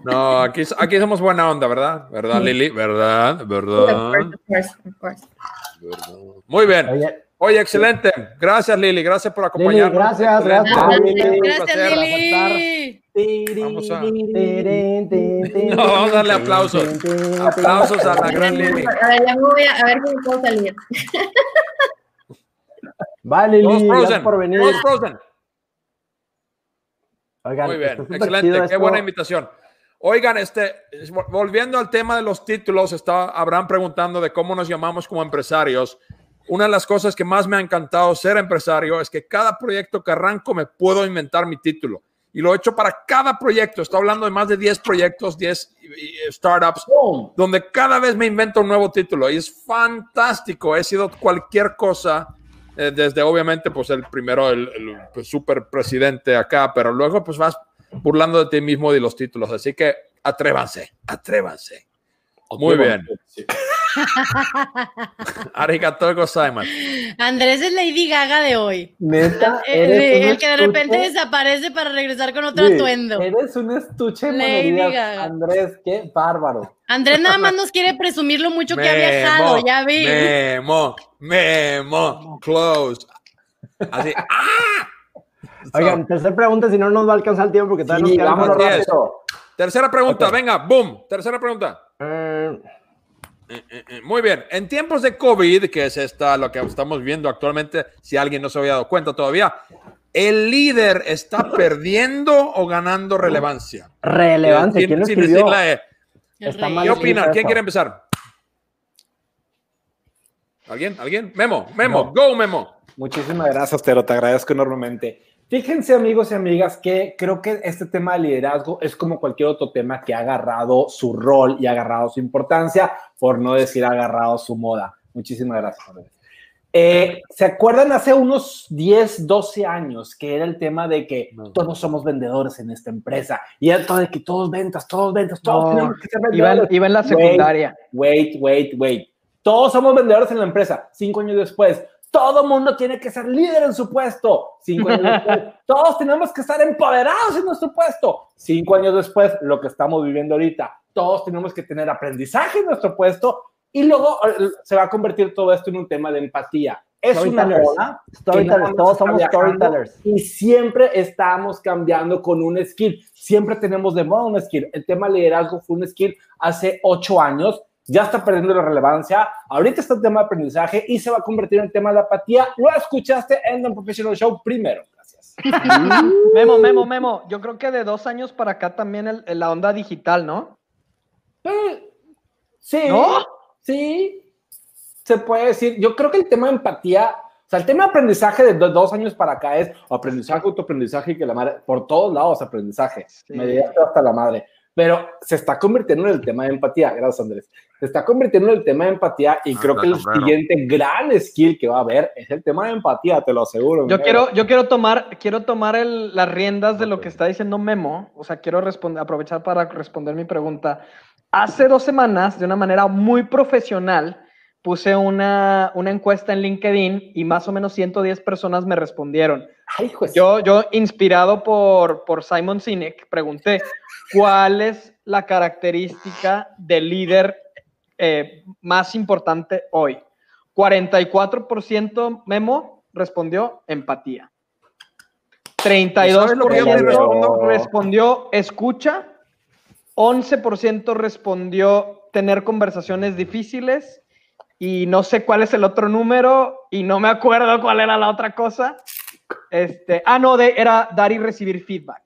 No, aquí, aquí somos buena onda, ¿verdad? ¿Verdad, Lili? ¿Verdad? Of ¿Verdad? course, of course, of course. ¿Verdad? Muy bien. Oye, Oye, excelente. Gracias, Lili. Gracias por Lili, acompañarnos. gracias, Excelente. gracias. Gracias, Lili. gracias, Lili. Vamos a- No, No, vamos a darle aplausos. Aplausos a la gran Lili. A ver, ya me voy a, a ver cómo puedo salir. Vale, Lili, gracias Frozen. por venir. Todos Frozen. Oigan, Muy bien, excelente, qué esto. buena invitación. Oigan, este, volviendo al tema de los títulos, está Abraham preguntando de cómo nos llamamos como empresarios. Una de las cosas que más me ha encantado ser empresario es que cada proyecto que arranco me puedo inventar mi título. Y lo he hecho para cada proyecto. Estoy hablando de más de 10 proyectos, 10 startups, ¡Pum! donde cada vez me invento un nuevo título. Y es fantástico. He sido cualquier cosa eh, desde obviamente pues el primero, el, el, pues, super presidente acá, pero luego pues vas burlando de ti mismo y de los títulos. Así que atrévanse, atrévanse. Muy bien. Arigato gozaimasu. Andrés es Lady Gaga de hoy. Neta, El, eres un el que de repente desaparece para regresar con otro Sí, atuendo. Eres un estuche Lady Gaga. Andrés, qué bárbaro. Andrés nada más nos quiere presumir lo mucho que ha viajado, Memo, ya vi. Memo, memo, close. Así. ¡ah! Oigan, tercera pregunta, si no nos va a alcanzar el tiempo porque todavía Sí, nos rápido. Tercera pregunta, venga, boom. Tercera pregunta. Eh, Eh, eh, eh, Muy bien, en tiempos de COVID, que es esta lo que estamos viendo actualmente, si alguien no se había dado cuenta todavía, ¿el líder está perdiendo o ganando relevancia? relevancia, Sin- ¿quién lo escribió? E. ¿Qué opinan? ¿Quién quiere empezar? ¿Alguien? ¿Alguien? Memo, Memo, No. go Memo. Muchísimas gracias, Tero, te agradezco enormemente. Fíjense, amigos y amigas, que creo que este tema de liderazgo es como cualquier otro tema que ha agarrado su rol y ha agarrado su importancia, por no decir ha agarrado su moda. Muchísimas gracias. Eh, ¿Se acuerdan hace unos 10, 12 años que era el tema de que No. todos somos vendedores en esta empresa? Y era todo de que todos ventas, todos ventas, todos No, tenemos que ser Iba, vendedores. en- iba en la Wait, secundaria. Wait, wait, wait. Todos somos vendedores en la empresa. Cinco años después, todo mundo tiene que ser líder en su puesto. Cinco años después, todos tenemos que estar empoderados en nuestro puesto. Cinco años después, lo que estamos viviendo ahorita, todos tenemos que tener aprendizaje en nuestro puesto y luego eh, se va a convertir todo esto en un tema de empatía. Es una moda Storytellers, todos somos storytellers. y siempre estamos cambiando con un skill. Siempre tenemos de moda un skill. El tema liderazgo fue un skill hace ocho años. Ya está perdiendo la relevancia. Ahorita está el tema de aprendizaje y se va a convertir en tema de apatía. Lo escuchaste en The Professional Show primero. Gracias. Memo, Memo, Memo. Yo creo que de dos años para acá también el- el- la onda digital, ¿no? Eh, Sí, ¿No? sí, se puede decir. Yo creo que el tema de empatía, o sea, el tema de aprendizaje de do- dos años para acá es aprendizaje, autoaprendizaje y que la madre, por todos lados aprendizaje. Sí. Me hasta la madre. Pero se está convirtiendo en el tema de empatía. Gracias, Andrés. Se está convirtiendo en el tema de empatía y Ah, creo que el sombrero. siguiente gran skill que va a haber es el tema de empatía, te lo aseguro. Yo quiero, yo quiero tomar, quiero tomar el- las riendas de lo que está diciendo Memo. O sea, quiero responder, aprovechar para responder mi pregunta. Hace dos semanas, de una manera muy profesional, puse una, una encuesta en LinkedIn y más o menos 110 personas me respondieron. Ay, Yo, yo inspirado por, por Simon Sinek, pregunté, ¿cuál es la característica del líder eh, más importante hoy? 44% Memo respondió empatía. ¿Sabes lo que yo me 32% respondo? respondió escucha. 11% respondió tener conversaciones difíciles. Y no sé cuál es el otro número y no me acuerdo cuál era la otra cosa. Este, ah, no, de, era dar y recibir feedback.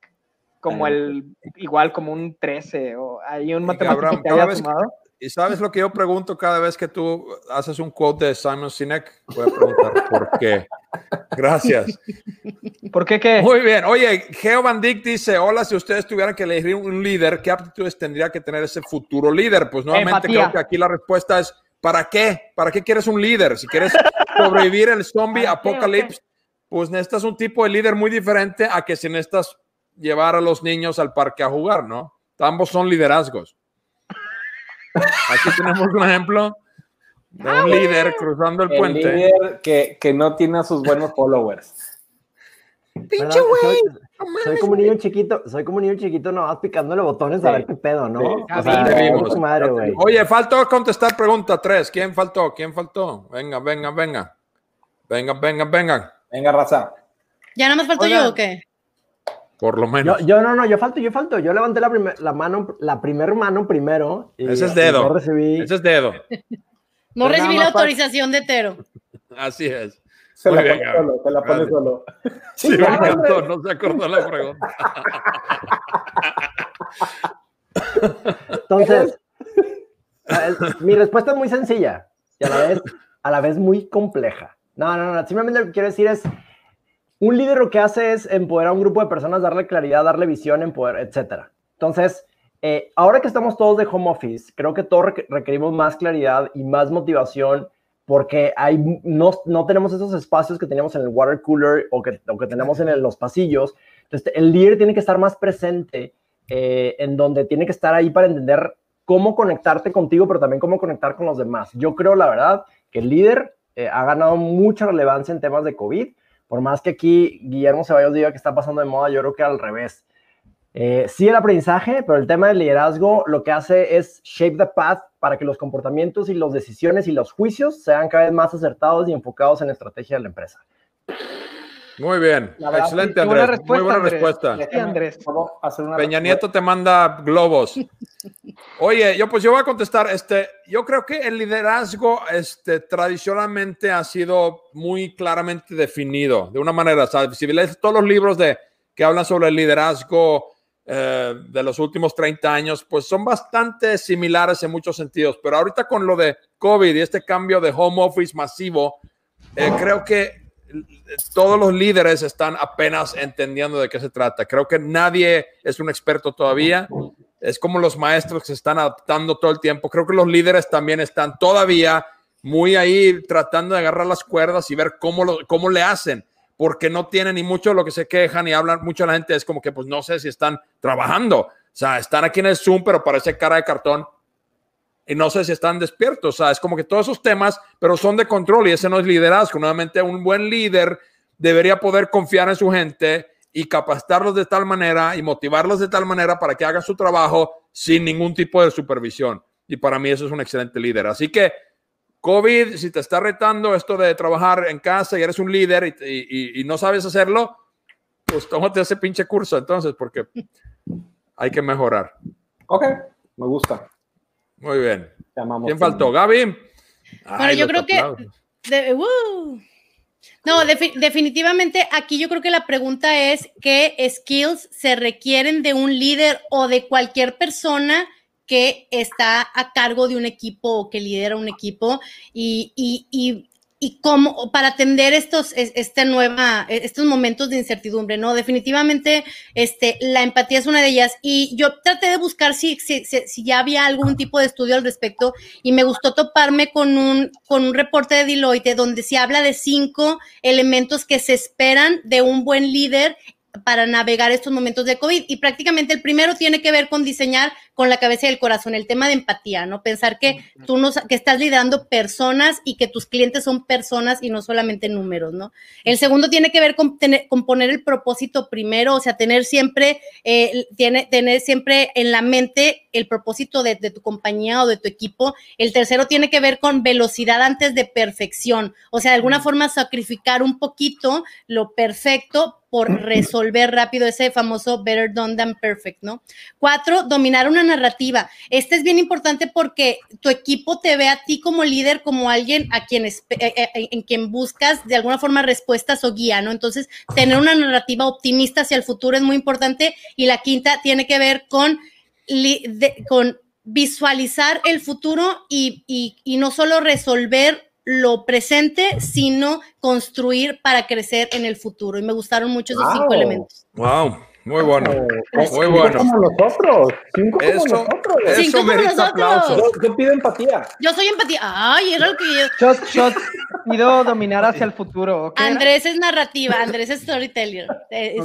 Como el, igual como un 13 o hay un matemático cabrón, que cada haya vez que- tomado. ¿Y sabes lo que yo pregunto cada vez que tú haces un quote de Simon Sinek? Voy a preguntar por qué. Gracias. ¿Por qué qué? Muy bien. Oye, Geo Van Dijk dice, hola, si ustedes tuvieran que elegir un líder, ¿qué aptitudes tendría que tener ese futuro líder? Pues nuevamente Empatía. creo que aquí la respuesta es, ¿para qué? ¿Para qué quieres un líder? Si quieres sobrevivir el zombie ¿Para qué, o apocalipsis, pues necesitas un tipo de líder muy diferente a que si necesitas llevar a los niños al parque a jugar, ¿no? Ambos son liderazgos. Aquí tenemos un ejemplo de un líder cruzando el, el puente. líder que, que no tiene a sus buenos followers. ¿Verdad? Soy, soy como un niño chiquito, soy como un niño chiquito nomás picándole botones a Sí. ver qué pedo, ¿no? Sí. O sea, vimos. madre, güey. Oye, faltó contestar pregunta 3. ¿Quién faltó? ¿Quién faltó? Venga, venga, venga. Venga, venga, venga. Venga, raza. ¿Ya nada más falto Oigan. yo o qué? Por lo menos. yo no, no, yo falto, yo falto. Yo levanté la, primer- la mano, la primer mano primero. y- Ese es y dedo. No recibí. Ese es dedo. No Pero recibí la autorización de Tero. Así es. Se Muy la bien, pone solo, se la pone solo. Sí, me encantó, no se acordó la pregunta. Entonces, mi respuesta es muy sencilla y a la vez, a la vez muy compleja. No, no, no. Simplemente lo que quiero decir es, un líder lo que hace es empoderar a un grupo de personas, darle claridad, darle visión, empoderar, etcétera. Entonces, eh, ahora que estamos todos de home office, creo que todos requ- requerimos más claridad y más motivación porque no, no tenemos esos espacios que teníamos en el water cooler o que, o que tenemos en los pasillos. Entonces, el líder tiene que estar más presente eh, en donde tiene que estar ahí para entender cómo conectarte contigo, pero también cómo conectar con los demás. Yo creo, la verdad, que el líder eh, ha ganado mucha relevancia en temas de COVID, por más que aquí Guillermo Ceballos diga que está pasando de moda, yo creo que al revés. Eh, sí el aprendizaje, pero el tema del liderazgo lo que hace es shape the path para que los comportamientos y las decisiones y los juicios sean cada vez más acertados y enfocados en la estrategia de la empresa. Muy bien. Verdad, Excelente, Qué buena Andrés. Muy buena Andrés. respuesta. Sí, Andrés. Peña Nieto te manda globos. Oye, yo pues yo voy a contestar, este, yo creo que el liderazgo, este, tradicionalmente ha sido muy claramente definido, de una manera, ¿sabes? Si lees todos los libros de, que hablan sobre el liderazgo eh, de los últimos 30 años, pues son bastante similares en muchos sentidos, pero ahorita con lo de COVID y este cambio de home office masivo, eh, creo que todos los líderes están apenas entendiendo de qué se trata. Creo que nadie es un experto todavía. Es como los maestros que se están adaptando todo el tiempo. Creo que los líderes también están todavía muy ahí tratando de agarrar las cuerdas y ver cómo, cómo le hacen, porque no tienen ni mucho lo que se quejan y hablan mucho la gente. Es como que, pues no sé si están trabajando. O sea, están aquí en el Zoom, pero parece cara de cartón y no sé si están despiertos. O sea, es como que todos esos temas, pero son de control y ese no es liderazgo. Nuevamente, un buen líder debería poder confiar en su gente y capacitarlos de tal manera y motivarlos de tal manera para que hagan su trabajo sin ningún tipo de supervisión. Y para mí eso es un excelente líder. Así que COVID, si te está retando esto de trabajar en casa y eres un líder y, y, y no sabes hacerlo, pues tómate ese pinche curso entonces, porque hay que mejorar. Ok, me gusta. Muy bien. ¿Quién faltó? ¿Gaby? Bueno, yo creo que de- ¡uh! No, defi- definitivamente aquí yo creo que la pregunta es qué skills se requieren de un líder o de cualquier persona que está a cargo de un equipo o que lidera un equipo. Y, y- y y cómo para atender estos este nueva estos momentos de incertidumbre no definitivamente este la empatía es una de ellas y yo traté de buscar si, si, si, ya había algún tipo de estudio al respecto y me gustó toparme con un con un reporte de Deloitte donde se habla de cinco elementos que se esperan de un buen líder para navegar estos momentos de COVID. Y prácticamente el primero tiene que ver con diseñar con la cabeza y el corazón, el tema de empatía, ¿no? Pensar que tú no, que estás liderando personas y que tus clientes son personas y no solamente números, ¿no? El segundo tiene que ver con, tener, con poner el propósito primero, o sea, tener siempre, eh, tiene, tener siempre en la mente el propósito de, de tu compañía o de tu equipo. El tercero tiene que ver con velocidad antes de perfección, o sea, de alguna forma sacrificar un poquito lo perfecto por resolver rápido ese famoso better done than perfect, ¿no? Cuatro, dominar una narrativa. Este es bien importante porque tu equipo te ve a ti como líder, como alguien a quien eh, eh, eh, en quien buscas de alguna forma respuestas o guía, ¿no? Entonces, tener una narrativa optimista hacia el futuro es muy importante. Y la quinta tiene que ver con, con visualizar el futuro y, y, y no solo resolver lo presente, sino construir para crecer en el futuro. Y me gustaron mucho esos cinco elementos. Wow. Muy bueno. muy bueno. Como nosotros. Cinco como eso, nosotros. Eso Cinco como merita nosotros. aplausos. Yo, yo pido empatía. Yo soy empatía. Ay, era lo que yo. Shot, shot. Pido dominar hacia el futuro. Andrés es narrativa, Andrés es storyteller. eh.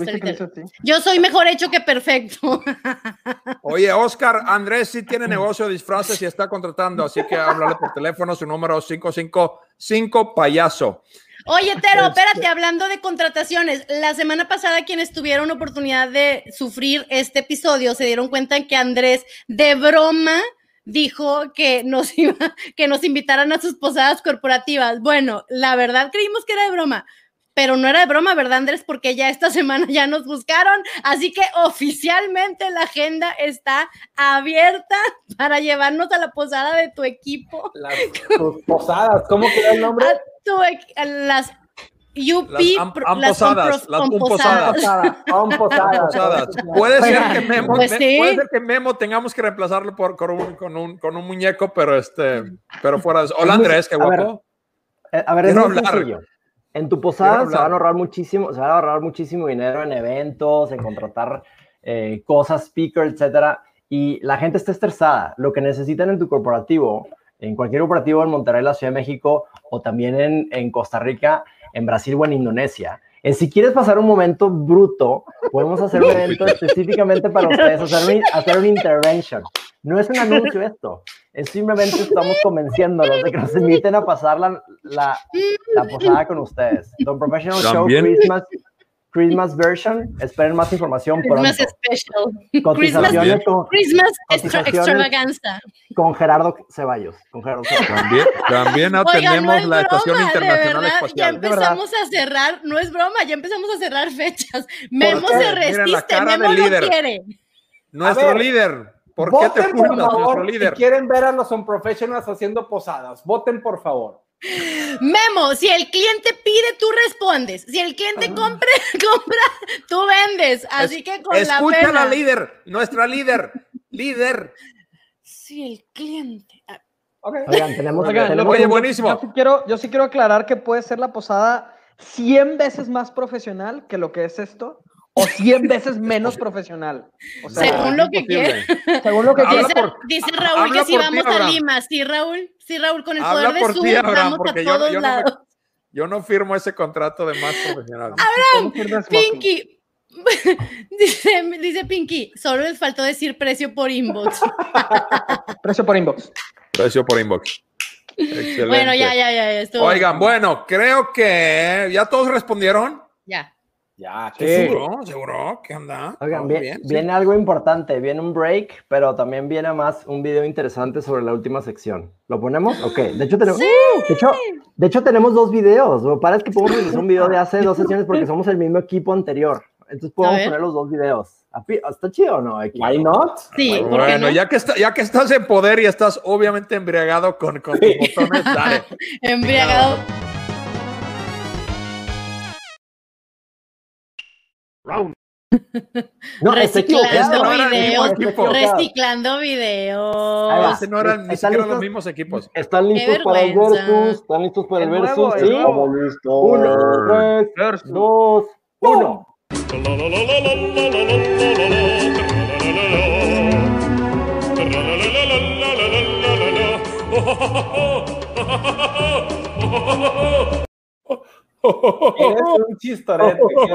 Yo soy mejor hecho que perfecto. Oye, Oscar, Andrés sí tiene negocio de disfraces y está contratando, así que háblale por teléfono, su número 555 payaso. Oye, Tero, espérate, hablando de contrataciones, la semana pasada quienes tuvieron oportunidad de sufrir este episodio se dieron cuenta que Andrés de broma dijo que nos iba, que nos invitaran a sus posadas corporativas. Bueno, la verdad creímos que era de broma, pero no era de broma, ¿verdad, Andrés? Porque ya esta semana ya nos buscaron, así que oficialmente la agenda está abierta para llevarnos a la posada de tu equipo. Las posadas. ¿Cómo queda el nombre? Las UP, Las am- las posadas. Posadas. Puede ser que Memo, Pues sí. puede ser que Memo tengamos que reemplazarlo por, con, un, con, un, con un muñeco, pero este, pero fuera de eso. Hola Andrés, qué A ver, guapo. Eh, A ver, es Quiero muy hablar. sencillo. En tu posada se van a ahorrar muchísimo, se van a ahorrar muchísimo dinero en eventos, en contratar eh, cosas, speaker, etcétera. Y la gente está estresada. Lo que necesitan en tu corporativo, en cualquier corporativo en Monterrey, la Ciudad de México, o también en, en Costa Rica, en Brasil o en Indonesia, es si quieres pasar un momento bruto, podemos hacer un evento específicamente para ustedes, hacer un, hacer un intervention. No es un anuncio esto, es simplemente estamos convenciéndolos de que nos inviten a pasar la, la, la posada con ustedes. The Professional. Show Christmas, Christmas version. Esperen más información Christmas pronto. Special. Cotizaciones con, Christmas extra- Cotizaciones. extravaganza. con Gerardo Ceballos. Con Gerardo Ceballos. También, también Oigan, atendemos no es la Estación broma, de Internacional verdad, Espacial. Ya empezamos a cerrar, no es broma, ya empezamos a cerrar fechas. Memo se resiste, cara Memo no líder. quiere. Nuestro ver, líder. ¿Por qué te por juntas, nuestro favor, líder? si quieren ver a los Unprofessionals haciendo posadas. Voten, por favor. Memo, si el cliente pide, tú respondes. Si el cliente compre, compra, tú vendes. Así Es- que con la Escucha a pena. la líder, nuestra líder, líder. Si el cliente. ah, Ok. Oigan, tenemos, Oigan, tenemos Oye, un- buenísimo. Yo sí, quiero, yo sí quiero aclarar que puede ser la posada 100 veces más profesional que lo que es esto, o 100 veces menos profesional. O sea, Según lo que imposible. según lo que Habla Dice, Raúl que si vamos a Abraham. Lima. Sí, Raúl. Sí, Raúl, con el Habla poder de Zoom ti, Abraham, vamos a porque yo- todos yo no me- lados. Yo no firmo ese contrato de más profesional. Pinky. dice, dice Pinky, solo les faltó decir precio por inbox. Precio por inbox. Precio por inbox. Excelente. bueno, ya, ya, ya, ya estuvo. Oigan, bueno, creo que ya todos respondieron. Ya. Ya, Sí. sí. ¿Seguro? ¿Seguro? ¿Qué onda? Oigan, ¿Todo bien- bien? Sí. viene algo importante, viene un break, pero también viene más un video interesante sobre la última sección. ¿Lo ponemos? Ok, de hecho tenemos, de hecho, de hecho tenemos dos videos. Lo que pasa es que podemos utilizar un video de hace dos sesiones porque somos el mismo equipo anterior. Entonces podemos poner los dos videos. ¿Está chido o no? equipo? Why not? Sí, ¿por qué Bueno, no? ya, que está- ya que estás en poder y estás obviamente embriagado con, con tus botones, dale. Embriagado. No, reciclando. Este no el videos, reciclando videos. No eran, ni ¿Están siquiera los mismos equipos. ¿Están listos para el versus? ¿Están listos para el, El versus? nuevo, el sí. nuevo. Estamos listos. Uno, tres, Versus. dos, uno. Eres un chistorete, qué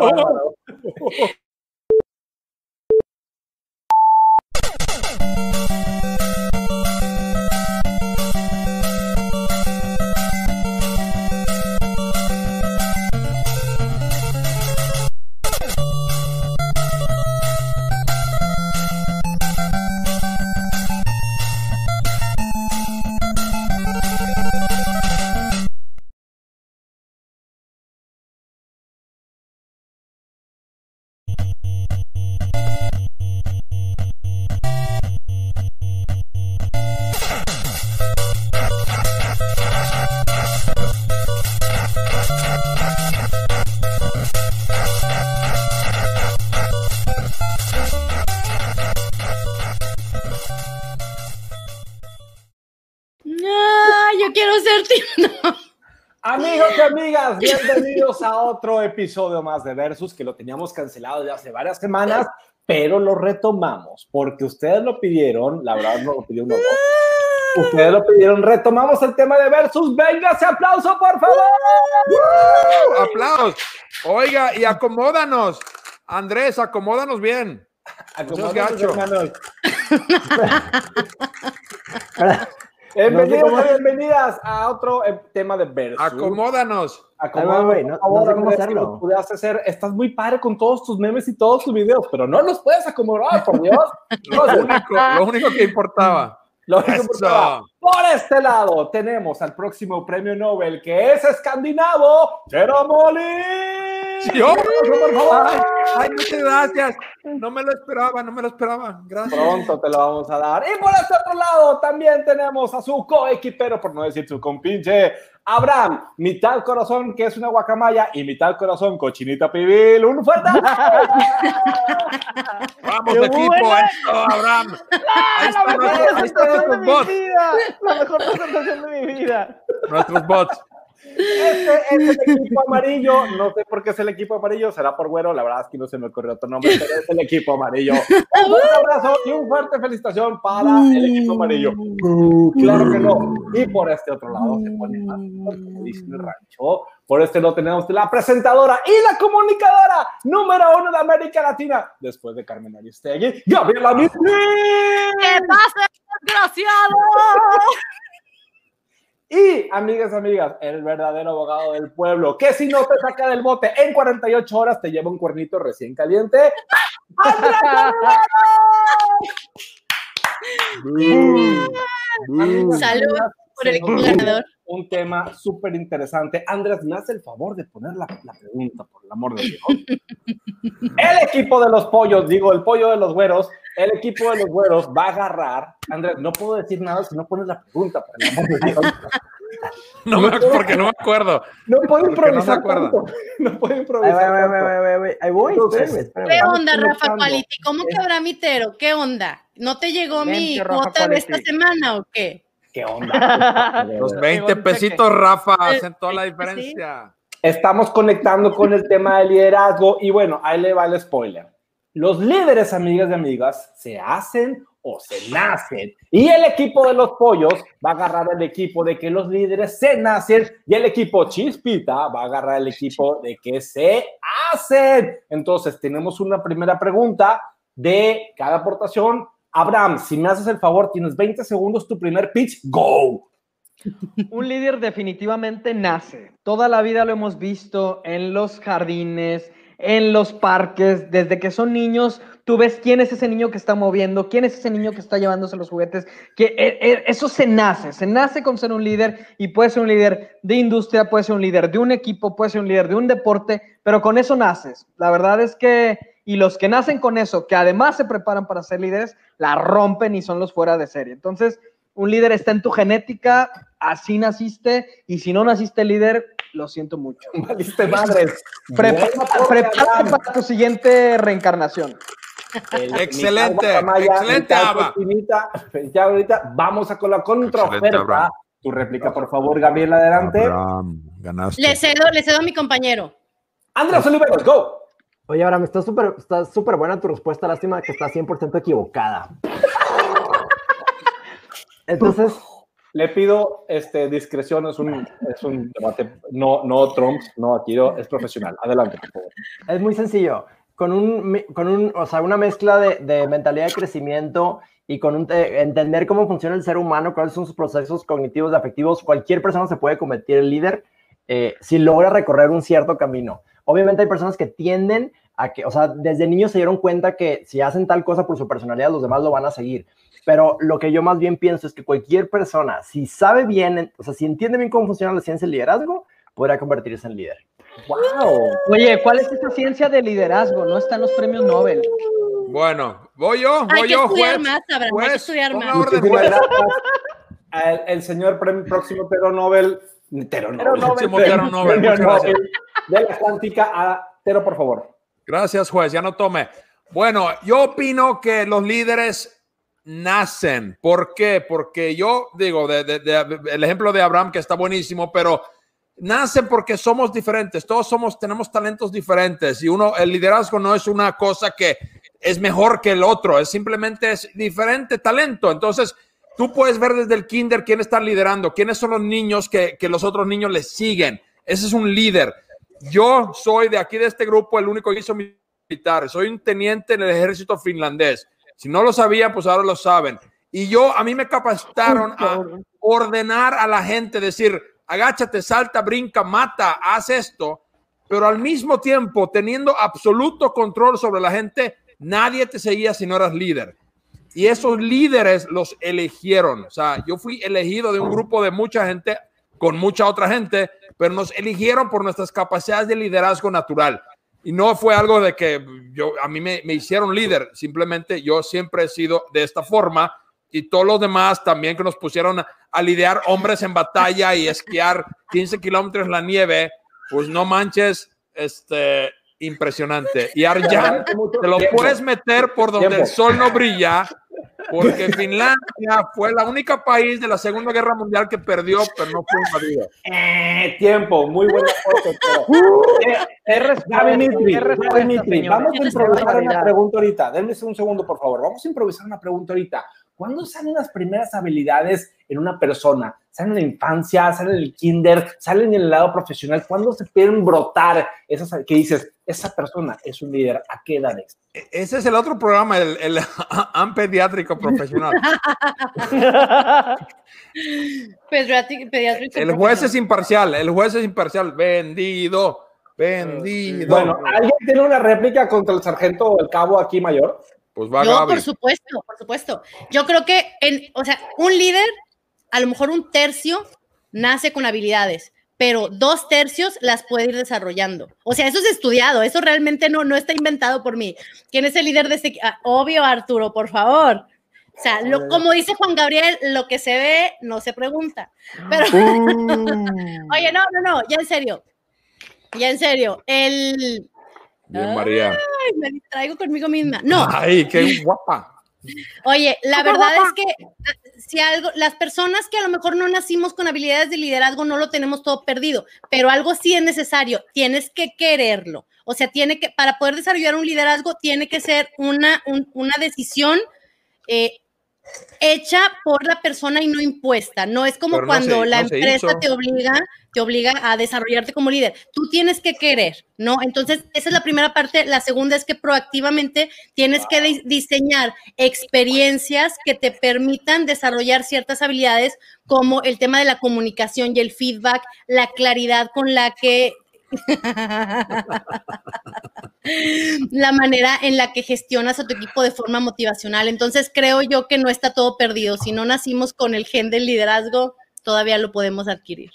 Amigos amigas, bienvenidos a otro episodio más de Versus que lo teníamos cancelado ya hace varias semanas, pero lo retomamos porque ustedes lo pidieron, la verdad no lo pidió uno. Ustedes lo pidieron, retomamos el tema de Versus. Venga ese aplauso, por favor. ¡Uh! ¡Aplausos! Oiga, y acomódanos. Andrés, acomódanos bien. Acomódense, gacho. Bienvenidos bienvenidas a otro eh, tema de Versus. Acomódanos. Acomódate, Ay, no- no sé cómo hacerlo. hacer. Estás muy padre con todos tus memes y todos tus videos, pero no los puedes acomodar, por Dios. Lo único, lo único que importaba. Lo único que importaba. Por este lado tenemos al próximo premio Nobel, que es escandinavo, Jeromoli. Sí, oh. por favor. Ay, ay, muchas gracias. No me lo esperaba, no me lo esperaba. Gracias. Pronto te lo vamos a dar. Y por este otro lado también tenemos a su coequipero, por no decir su compinche, Abraham, mitad corazón, que es una guacamaya, y mitad corazón, cochinita pibil. Un fuerte. Vamos, ¡Qué equipo. buena! Esto, Abraham. Ahí La mejor presentación de mi vida. La mejor presentación de mi vida. Nuestros bots. Este es el equipo amarillo. No sé por qué es el equipo amarillo. Será por güero. La verdad es que no se me ocurrió otro nombre, pero es el equipo amarillo. Un abrazo y un fuerte felicitación para el equipo amarillo. Claro que no. Y por este otro lado se pone más como dice el rancho. Por este lado tenemos la presentadora y la comunicadora número uno de América Latina, después de Carmen Aristegui, Gabriela Mitri. ¿Qué pasa, desgraciado? Y, amigas, amigas, el verdadero abogado del pueblo, que si no te saca del bote en 48 horas, te lleva un cuernito recién caliente. Salud por el equipo ganador. Un tema súper interesante. Andrés, me hace el favor de poner la, la pregunta, por el amor de Dios. El equipo de los pollos, digo, el pollo de los güeros, el equipo de los güeros va a agarrar. Andrés, no puedo decir nada si no pones la pregunta, por el amor de Dios. No me, porque no me acuerdo. No puedo Porque no improvisar acuerda. tanto. No puedo improvisar ahí ahí voy, ahí voy. Ahí voy, Entonces, espérame, espérame. ¿Qué onda, Rafa. Paliti? ¿Cómo que habrá mitero? ¿Qué onda? ¿No te llegó mi Mente, Rafa cuota de esta semana o qué? ¿Qué onda? Los Llegó 20 el pesitos, Rafa, Eh, hacen toda la diferencia. Estamos conectando con el tema del liderazgo y bueno, ahí le va el spoiler. Los líderes, amigas y amigas, se hacen o se nacen. Y el equipo de los pollos va a agarrar el equipo de que los líderes se nacen y el equipo chispita va a agarrar el equipo de que se hacen. Entonces, tenemos una primera pregunta de cada aportación. Abraham, si me haces el favor, tienes 20 segundos, tu primer pitch, go. Un líder definitivamente nace. Toda la vida lo hemos visto en los jardines, en los parques, desde que son niños. Tú ves quién es ese niño que está moviendo, quién es ese niño que está llevándose los juguetes, que eh, eh, eso se nace, se nace con ser un líder y puede ser un líder de industria, puede ser un líder de un equipo, puede ser un líder de un deporte, pero con eso naces. La verdad es que, y los que nacen con eso, que además se preparan para ser líderes, la rompen y son los fuera de serie. Entonces, un líder está en tu genética, así naciste, y si no naciste líder, lo siento mucho. Valiste madres. Prepárate para tu siguiente reencarnación. excelente, excelente, Ava. Ya ahorita vamos a con la contraoferta. Tu réplica, por favor, Gabriel, adelante. ganaste. Le cedo, le cedo a mi compañero. Andrés Oliveros, go. Oye, Abraham, está súper está súper buena tu respuesta. Lástima que está 100% equivocada. Entonces... Le pido este, discreción, es un, es un debate, no, no Trump, no aquí, es profesional. Adelante, por favor. Es muy sencillo. Con, un, con un, o sea, una mezcla de, de mentalidad de crecimiento y con un, entender cómo funciona el ser humano, cuáles son sus procesos cognitivos y afectivos, cualquier persona se puede convertir en líder eh, si logra recorrer un cierto camino. Obviamente hay personas que tienden a que, o sea, desde niños se dieron cuenta que si hacen tal cosa por su personalidad, los demás lo van a seguir. Pero lo que yo más bien pienso es que cualquier persona, si sabe bien, o sea, si entiende bien cómo funciona la ciencia del liderazgo, podrá convertirse en líder. ¡Wow! Oye, ¿cuál es esa ciencia de liderazgo? No están los premios Nobel. Bueno, voy yo, voy hay yo, que estudiar más, Abraham, hay que estudiar más. El, el, señor próximo Pedro Nobel, Tero Nobel, de la Atlántica a Tero, por favor. Gracias, juez, ya no tome. Bueno, yo opino que los líderes nacen. ¿Por qué? Porque yo digo, de, de, de, el ejemplo de Abraham, que está buenísimo, pero nacen porque somos diferentes, todos somos, tenemos talentos diferentes y uno, el liderazgo no es una cosa que es mejor que el otro, es simplemente es diferente talento. Entonces, tú puedes ver desde el kinder quién está liderando, quiénes son los niños que, que los otros niños les siguen. Ese es un líder. Yo soy de aquí de este grupo el único que hizo militar. Soy un teniente en el ejército finlandés. Si no lo sabían, pues ahora lo saben. Y yo, a mí me capacitaron a ordenar a la gente, decir, agáchate, salta, brinca, mata, haz esto, pero al mismo tiempo teniendo absoluto control sobre la gente, nadie te seguía si no eras líder. Y esos líderes los eligieron. O sea, yo fui elegido de un grupo de mucha gente con mucha otra gente, pero nos eligieron por nuestras capacidades de liderazgo natural. Y no fue algo de que yo, a mí me, hicieron líder, simplemente yo siempre he sido de esta forma y todos los demás también que nos pusieron a, lidiar hombres en batalla y esquiar 15 kilómetros en la nieve, pues no manches, este, impresionante. Y Arjan, te lo puedes meter por donde el sol no brilla, porque Finlandia fue la única país de la Segunda Guerra Mundial que perdió, pero no fue invadido. Eh, tiempo, muy buena foto. vamos a improvisar una pregunta ahorita. Denme un segundo, por favor. Vamos a improvisar una pregunta ahorita. ¿Cuándo salen las primeras habilidades en una persona? ¿Salen en la infancia? ¿Salen en el kinder? ¿Salen en el lado profesional? ¿Cuándo se pueden brotar esas que dices, esa persona es un líder? ¿A qué edad es? E, ese es el otro programa, el, el pediátrico profesional. pediátrico el juez es imparcial, el juez es imparcial. Vendido, vendido. Bueno, ¿alguien tiene una réplica contra el sargento o el cabo aquí mayor? Pues va Yo, por supuesto, por supuesto. Yo creo que, en, o sea, un líder, a lo mejor un tercio nace con habilidades, pero dos tercios las puede ir desarrollando. O sea, eso es estudiado, eso realmente no, no está inventado por mí. ¿Quién es el líder de este? Ah, obvio, Arturo, por favor. O sea, lo, como dice Juan Gabriel, lo que se ve no se pregunta. Pero, uh. oye, no, no, no, ya en serio, ya en serio, el, Bien, María. Ay, me distraigo conmigo misma. No. Ay, qué guapa. Oye, la verdad es que ah, si algo, las personas que a lo mejor no nacimos con habilidades de liderazgo no lo tenemos todo perdido, pero algo sí es necesario, tienes que quererlo. O sea, tiene que, para poder desarrollar un liderazgo, tiene que ser una, una decisión eh, hecha por la persona y no impuesta. No es como cuando la empresa te obliga, obliga a desarrollarte como líder. Tú tienes que querer, ¿no? Entonces, esa es la primera parte. La segunda es que proactivamente tienes que diseñar experiencias que te permitan desarrollar ciertas habilidades como el tema de la comunicación y el feedback, la claridad con la que la manera en la que gestionas a tu equipo de forma motivacional. Entonces creo yo que no está todo perdido. Si no nacimos con el gen del liderazgo, todavía lo podemos adquirir.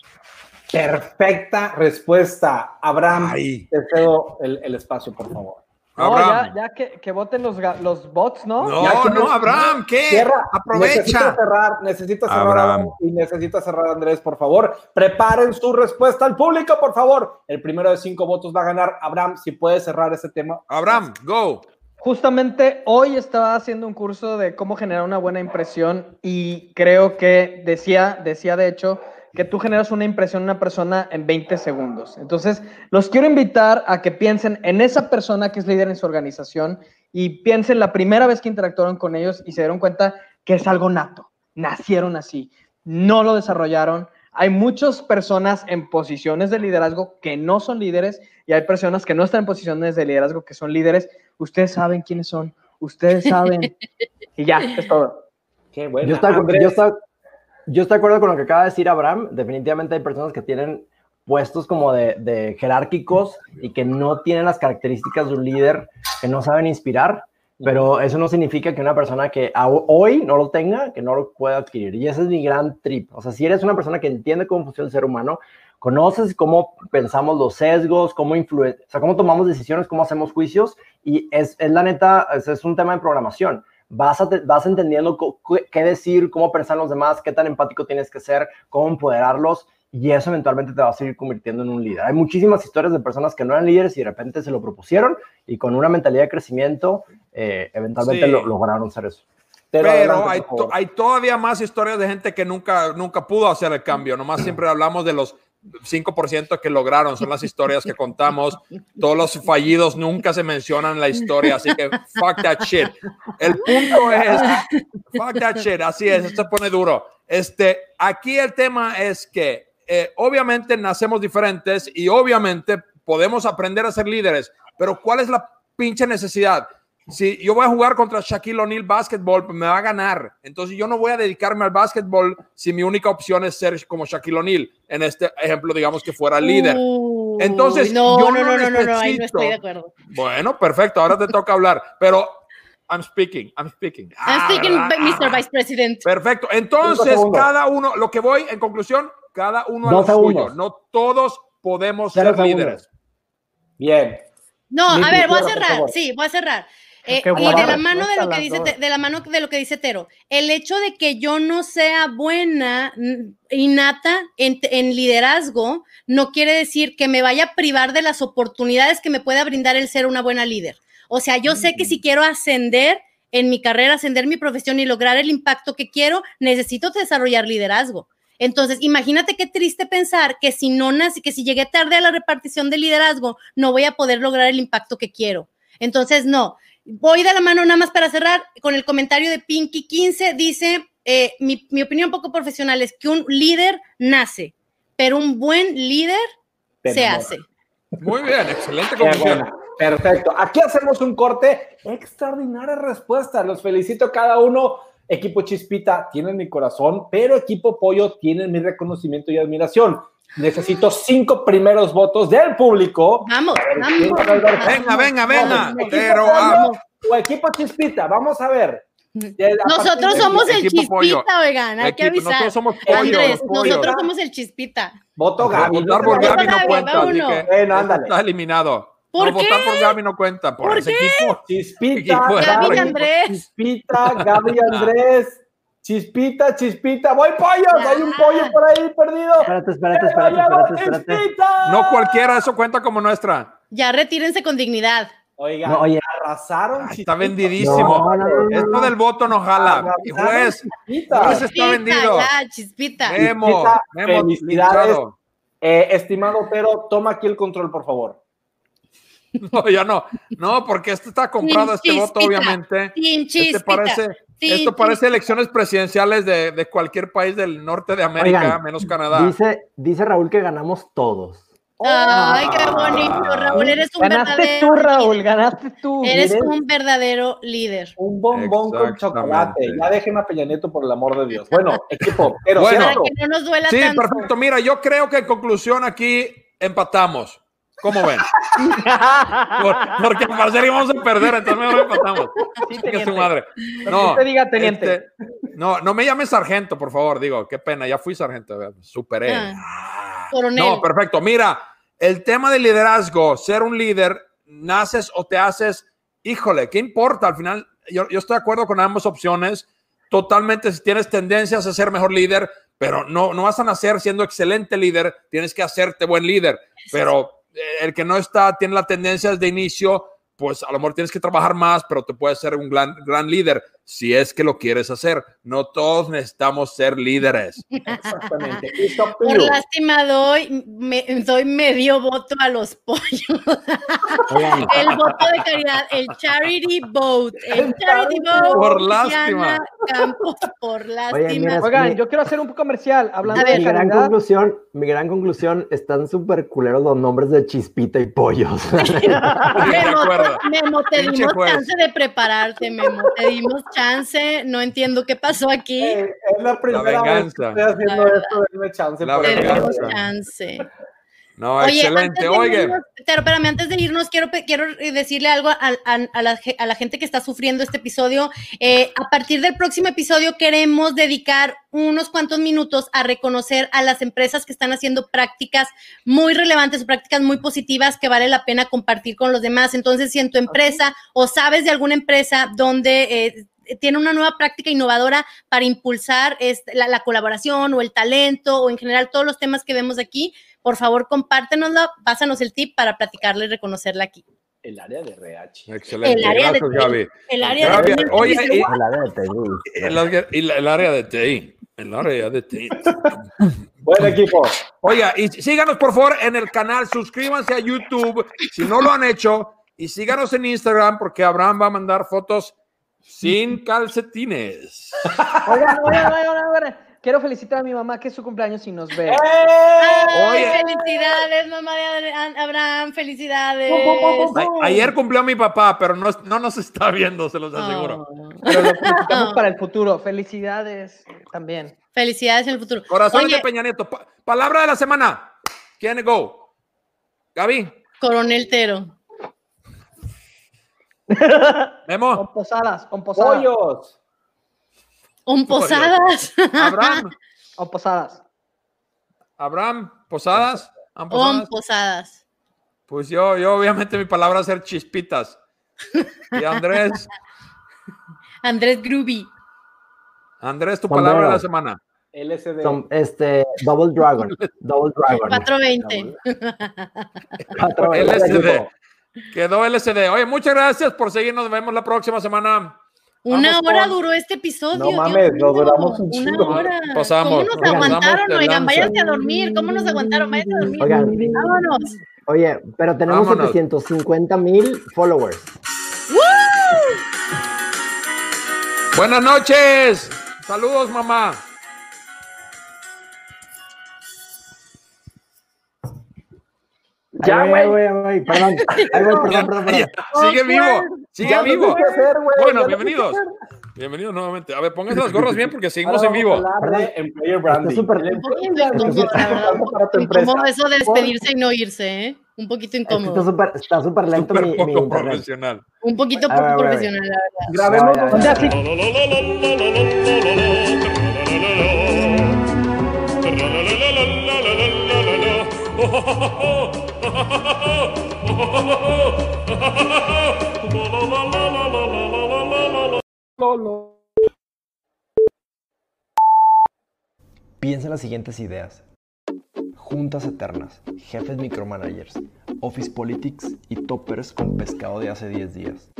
Perfecta respuesta. Abraham, te cedo el, espacio, por favor. No, ya, ya que, que voten los, bots, ¿no? No, Ya que no, Abraham, ¿qué? Cierra. Necesita Aprovecha. cerrar, necesita cerrar Abraham. Y necesita cerrar Andrés, por favor. Preparen su respuesta al público, por favor. El primero de cinco votos va a ganar Abraham. Si puede cerrar ese tema. Abraham, go. Justamente hoy estaba haciendo un curso de cómo generar una buena impresión y creo que decía, decía de hecho, que tú generas una impresión en una persona en 20 segundos. Entonces, los quiero invitar a que piensen en esa persona que es líder en su organización y piensen la primera vez que interactuaron con ellos y se dieron cuenta que es algo nato. Nacieron así, no lo desarrollaron. Hay muchas personas en posiciones de liderazgo que no son líderes y hay personas que no están en posiciones de liderazgo que son líderes. Ustedes saben quiénes son, ustedes saben. y ya, es todo. Qué bueno. Yo estoy, yo estoy de acuerdo con lo que acaba de decir Abraham. Definitivamente hay personas que tienen puestos como de, jerárquicos y que no tienen las características de un líder, que no saben inspirar, pero eso no significa que una persona que hoy no lo tenga, que no lo pueda adquirir. Y ese es mi gran trip. O sea, si eres una persona que entiende cómo funciona el ser humano, conoces cómo pensamos los sesgos, cómo influen, o sea, cómo tomamos decisiones, cómo hacemos juicios, y es, es la neta, es, es un tema de programación. Vas, a vas entendiendo qué- decir, cómo pensar los demás, qué tan empático tienes que ser, cómo empoderarlos, y eso eventualmente te va a seguir convirtiendo en un líder. Hay muchísimas historias de personas que no eran líderes y de repente se lo propusieron, y con una mentalidad de crecimiento, eh, eventualmente Sí. lo- lograron hacer eso. Pero Pero adelante, hay, hay todavía más historias de gente que nunca, nunca pudo hacer el cambio. Nomás siempre hablamos de los 5% que lograron. Son las historias que contamos. Todos los fallidos nunca se mencionan en la historia. Así que fuck that shit. El punto es, fuck that shit. Así es, esto se pone duro. Este, aquí el tema es que eh, obviamente nacemos diferentes y obviamente podemos aprender a ser líderes. Pero ¿cuál es la pinche necesidad? Si yo voy a jugar contra Shaquille O'Neal básquetbol, pues me va a ganar. Entonces yo no voy a dedicarme al básquetbol si mi única opción es ser como Shaquille O'Neal. En este ejemplo, digamos que fuera líder. Entonces, no, yo no, no no, no, no, no, ahí no estoy de acuerdo. Bueno, perfecto. Ahora te toca hablar. Pero I'm speaking, I'm speaking. I'm Ah, speaking. Mr. Vice President. Perfecto. Entonces, cada uno, lo que voy en conclusión, cada uno a lo suyo. segundos. No todos podemos Cero ser segundos. líderes. Bien. No, Limpio, a ver, voy a cerrar. Sí, voy a cerrar. Eh, y de la mano de lo que dice de la mano de lo que dice Tero, el hecho de que yo no sea buena mm, innata en, en liderazgo no quiere decir que me vaya a privar de las oportunidades que me pueda brindar el ser una buena líder. O sea, yo sé que si quiero ascender en mi carrera, ascender mi profesión y lograr el impacto que quiero, necesito desarrollar liderazgo. Entonces, imagínate qué triste pensar que si no nací, que si llegué tarde a la repartición de liderazgo, no voy a poder lograr el impacto que quiero. Entonces, no. Voy de la mano nada más para cerrar con el comentario de Pinky 15. Dice, eh, mi, mi opinión poco profesional es que un líder nace, pero un buen líder se hace. Muy bien, excelente conclusión. Perfecto. Aquí hacemos un corte. Extraordinaria respuesta. Los felicito cada uno. Equipo Chispita, tienen mi corazón, pero equipo Pollo, tienen mi reconocimiento y admiración. Necesito cinco primeros votos del público. Vamos, ¿Quién vamos. Venga, venga, venga. Pero o equipo Chispita, vamos a ver. Nosotros somos el pollo. chispita, oigan, hay que avisar. nosotros somos pollo, Andrés, nosotros somos el chispita. Voto Gaby. Se Gaby no cuenta, así que está eliminado. ¿Por no, votar por Gaby no cuenta, por, ¿Por ese qué? equipo. Chispita, Gaby y pollo. Andrés. Chispita, Gaby Andrés. Chispita, chispita. Voy pollos, hay un pollo por ahí perdido. Espérate, espérate, ¡Pero espérate, llegó espérate, espérate. Chispita! No cualquiera, eso cuenta como nuestra. Ya retírense con dignidad. Oiga, No, oye. arrasaron. Ay, está Chispita. vendidísimo. No, no, no, no. Esto del voto no jala. Y juez, Chispita. juez está vendido. ya, chispita. Memo, Chispita, Memo, felicidades. linchado. Eh, estimado Pero, toma aquí el control, por favor. No, ya no. No, porque esto está comprado, este voto, obviamente. Sin Este chispita. parece, sin esto parece chispita. elecciones presidenciales de, de cualquier país del norte de América, Oigan, menos Canadá. Dice, dice Raúl que ganamos todos. Ay, qué bonito, Raúl. Eres un Ganaste verdadero. tú, Raúl, líder. ganaste tú. Eres un verdadero líder. Un bombón con chocolate. Ya déjenme a Peña Nieto, por el amor de Dios. Bueno, equipo, pero Bueno. Para que no nos duela Sí, tanto. perfecto. Mira, yo creo que en conclusión aquí empatamos. ¿Cómo ven? Por- porque al parecer íbamos a perder, entonces mejor empatamos. Sí, Que su madre. No, usted diga, teniente. este, no, no me llames sargento, por favor. Digo, qué pena, ya fui sargento, superé. Ah, Ah. coronel. No, perfecto. Mira, el tema del liderazgo, ser un líder, naces o te haces, híjole, ¿qué importa? Al final, yo, yo estoy de acuerdo con ambas opciones. Totalmente, si tienes tendencias a ser mejor líder, pero no, no vas a nacer siendo excelente líder, tienes que hacerte buen líder. Pero eh, el que no está, tiene la tendencia desde inicio, pues a lo mejor tienes que trabajar más, pero te puedes ser un gran, gran líder si es que lo quieres hacer. No todos necesitamos ser líderes. Exactamente. Por lástima doy, me, doy medio voto a los pollos. el voto de caridad, el charity vote, el charity vote. Por lástima. Campos, por lástima. Oigan, yo quiero hacer un comercial hablando de mi gran conclusión, mi gran conclusión, están súper culeros los nombres de Chispita y Pollos. Memo, Memo, te dimos chance de prepararte, Memo, te dimos chance, no entiendo qué pasó aquí. Eh, es la primera vez que estoy haciendo esto, denme chance. La venganza. chance. No, Oye, excelente. Oye. pero espérame, antes de irnos, quiero, quiero decirle algo a, a, a, la, a, la, gente que está sufriendo este episodio. Eh, a partir del próximo episodio queremos dedicar unos cuantos minutos a reconocer a las empresas que están haciendo prácticas muy relevantes, prácticas muy positivas que vale la pena compartir con los demás. Entonces, si en tu empresa o sabes de alguna empresa donde... Eh, tiene una nueva práctica innovadora para impulsar este, la, la, colaboración o el talento o en general todos los temas que vemos aquí, por favor compártenoslo, pásanos el tip para platicarle y reconocerla aquí. El área de RH. Excelente. El área Gracias, de Gaby. El área de oye, y- El área de TI. el, la- el área de TI. El área de TI. Buen equipo. Oiga, y síganos por favor en el canal, suscríbanse a YouTube si no lo han hecho y síganos en Instagram porque Abraham va a mandar fotos sin calcetines. Oigan, oigan, oigan, oigan. Quiero felicitar a mi mamá que es su cumpleaños y nos ve. Ay, Oye. felicidades, mamá de Abraham, felicidades. A- ayer cumplió mi papá, pero no, no nos está viendo, se los aseguro. Oh. Pero lo felicitamos para el futuro. Felicidades también. Felicidades en el futuro. Corazón Oye, de Peña Nieto. Pa- palabra de la semana. ¿Quién go? Gaby, Coronel Tero. Memo, Con posadas, con posadas. Pollos. On Posadas. Abraham, Con posadas. Abraham, Posadas. ¿Han On Posadas? Posadas. Pues yo, yo obviamente mi palabra va a ser chispitas. Y Andrés, Andrés Gruby. Andrés, tu Sombrero. palabra de la semana. LSD. Son, este, Double Dragon. Double Dragon. 420. Cuatro veces. LSD. Quedó LSD. Oye, muchas gracias por seguirnos. Nos vemos la próxima semana. Una Vamos hora con- duró este episodio. No Dios mames, nos duramos un Una chingo. hora. Pasamos, ¿Cómo nos aguantaron? Oigan, váyanse a dormir. ¿Cómo nos aguantaron? Váyanse a dormir. Oigan. Vámonos. Oye, pero tenemos Vámonos. 750 mil followers. Buenas noches. Saludos, mamá. Ya, güey. güey, güey, perdón. Ay, perdón, perdón, perdón. sigue vivo. Sigue vivo. hacer, Bueno, bienvenidos. Bienvenidos nuevamente. A ver, pónganse las gorras bien porque seguimos Ahora en vivo. employer branding. súper- incómodo. Incómodo eso de despedirse y no irse, ¿eh? Un poquito Es que Está incómodo. súper está súper lento Súper mi, mi poco internet. profesional. Un poquito poco ver, profesional, la verdad. Grabemos un así. Piensa en las siguientes ideas. Juntas eternas, jefes micromanagers, office politics y toppers con pescado de hace 10 días.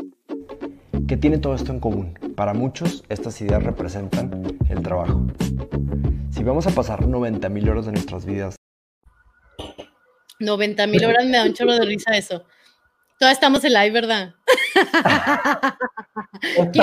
¿Qué tiene todo esto en común? Para muchos, estas ideas representan el trabajo. Si vamos a pasar 90.000 horas de nuestras vidas 90 mil horas me da un chorro de risa eso. Todavía estamos en live, ¿verdad? ¿Quién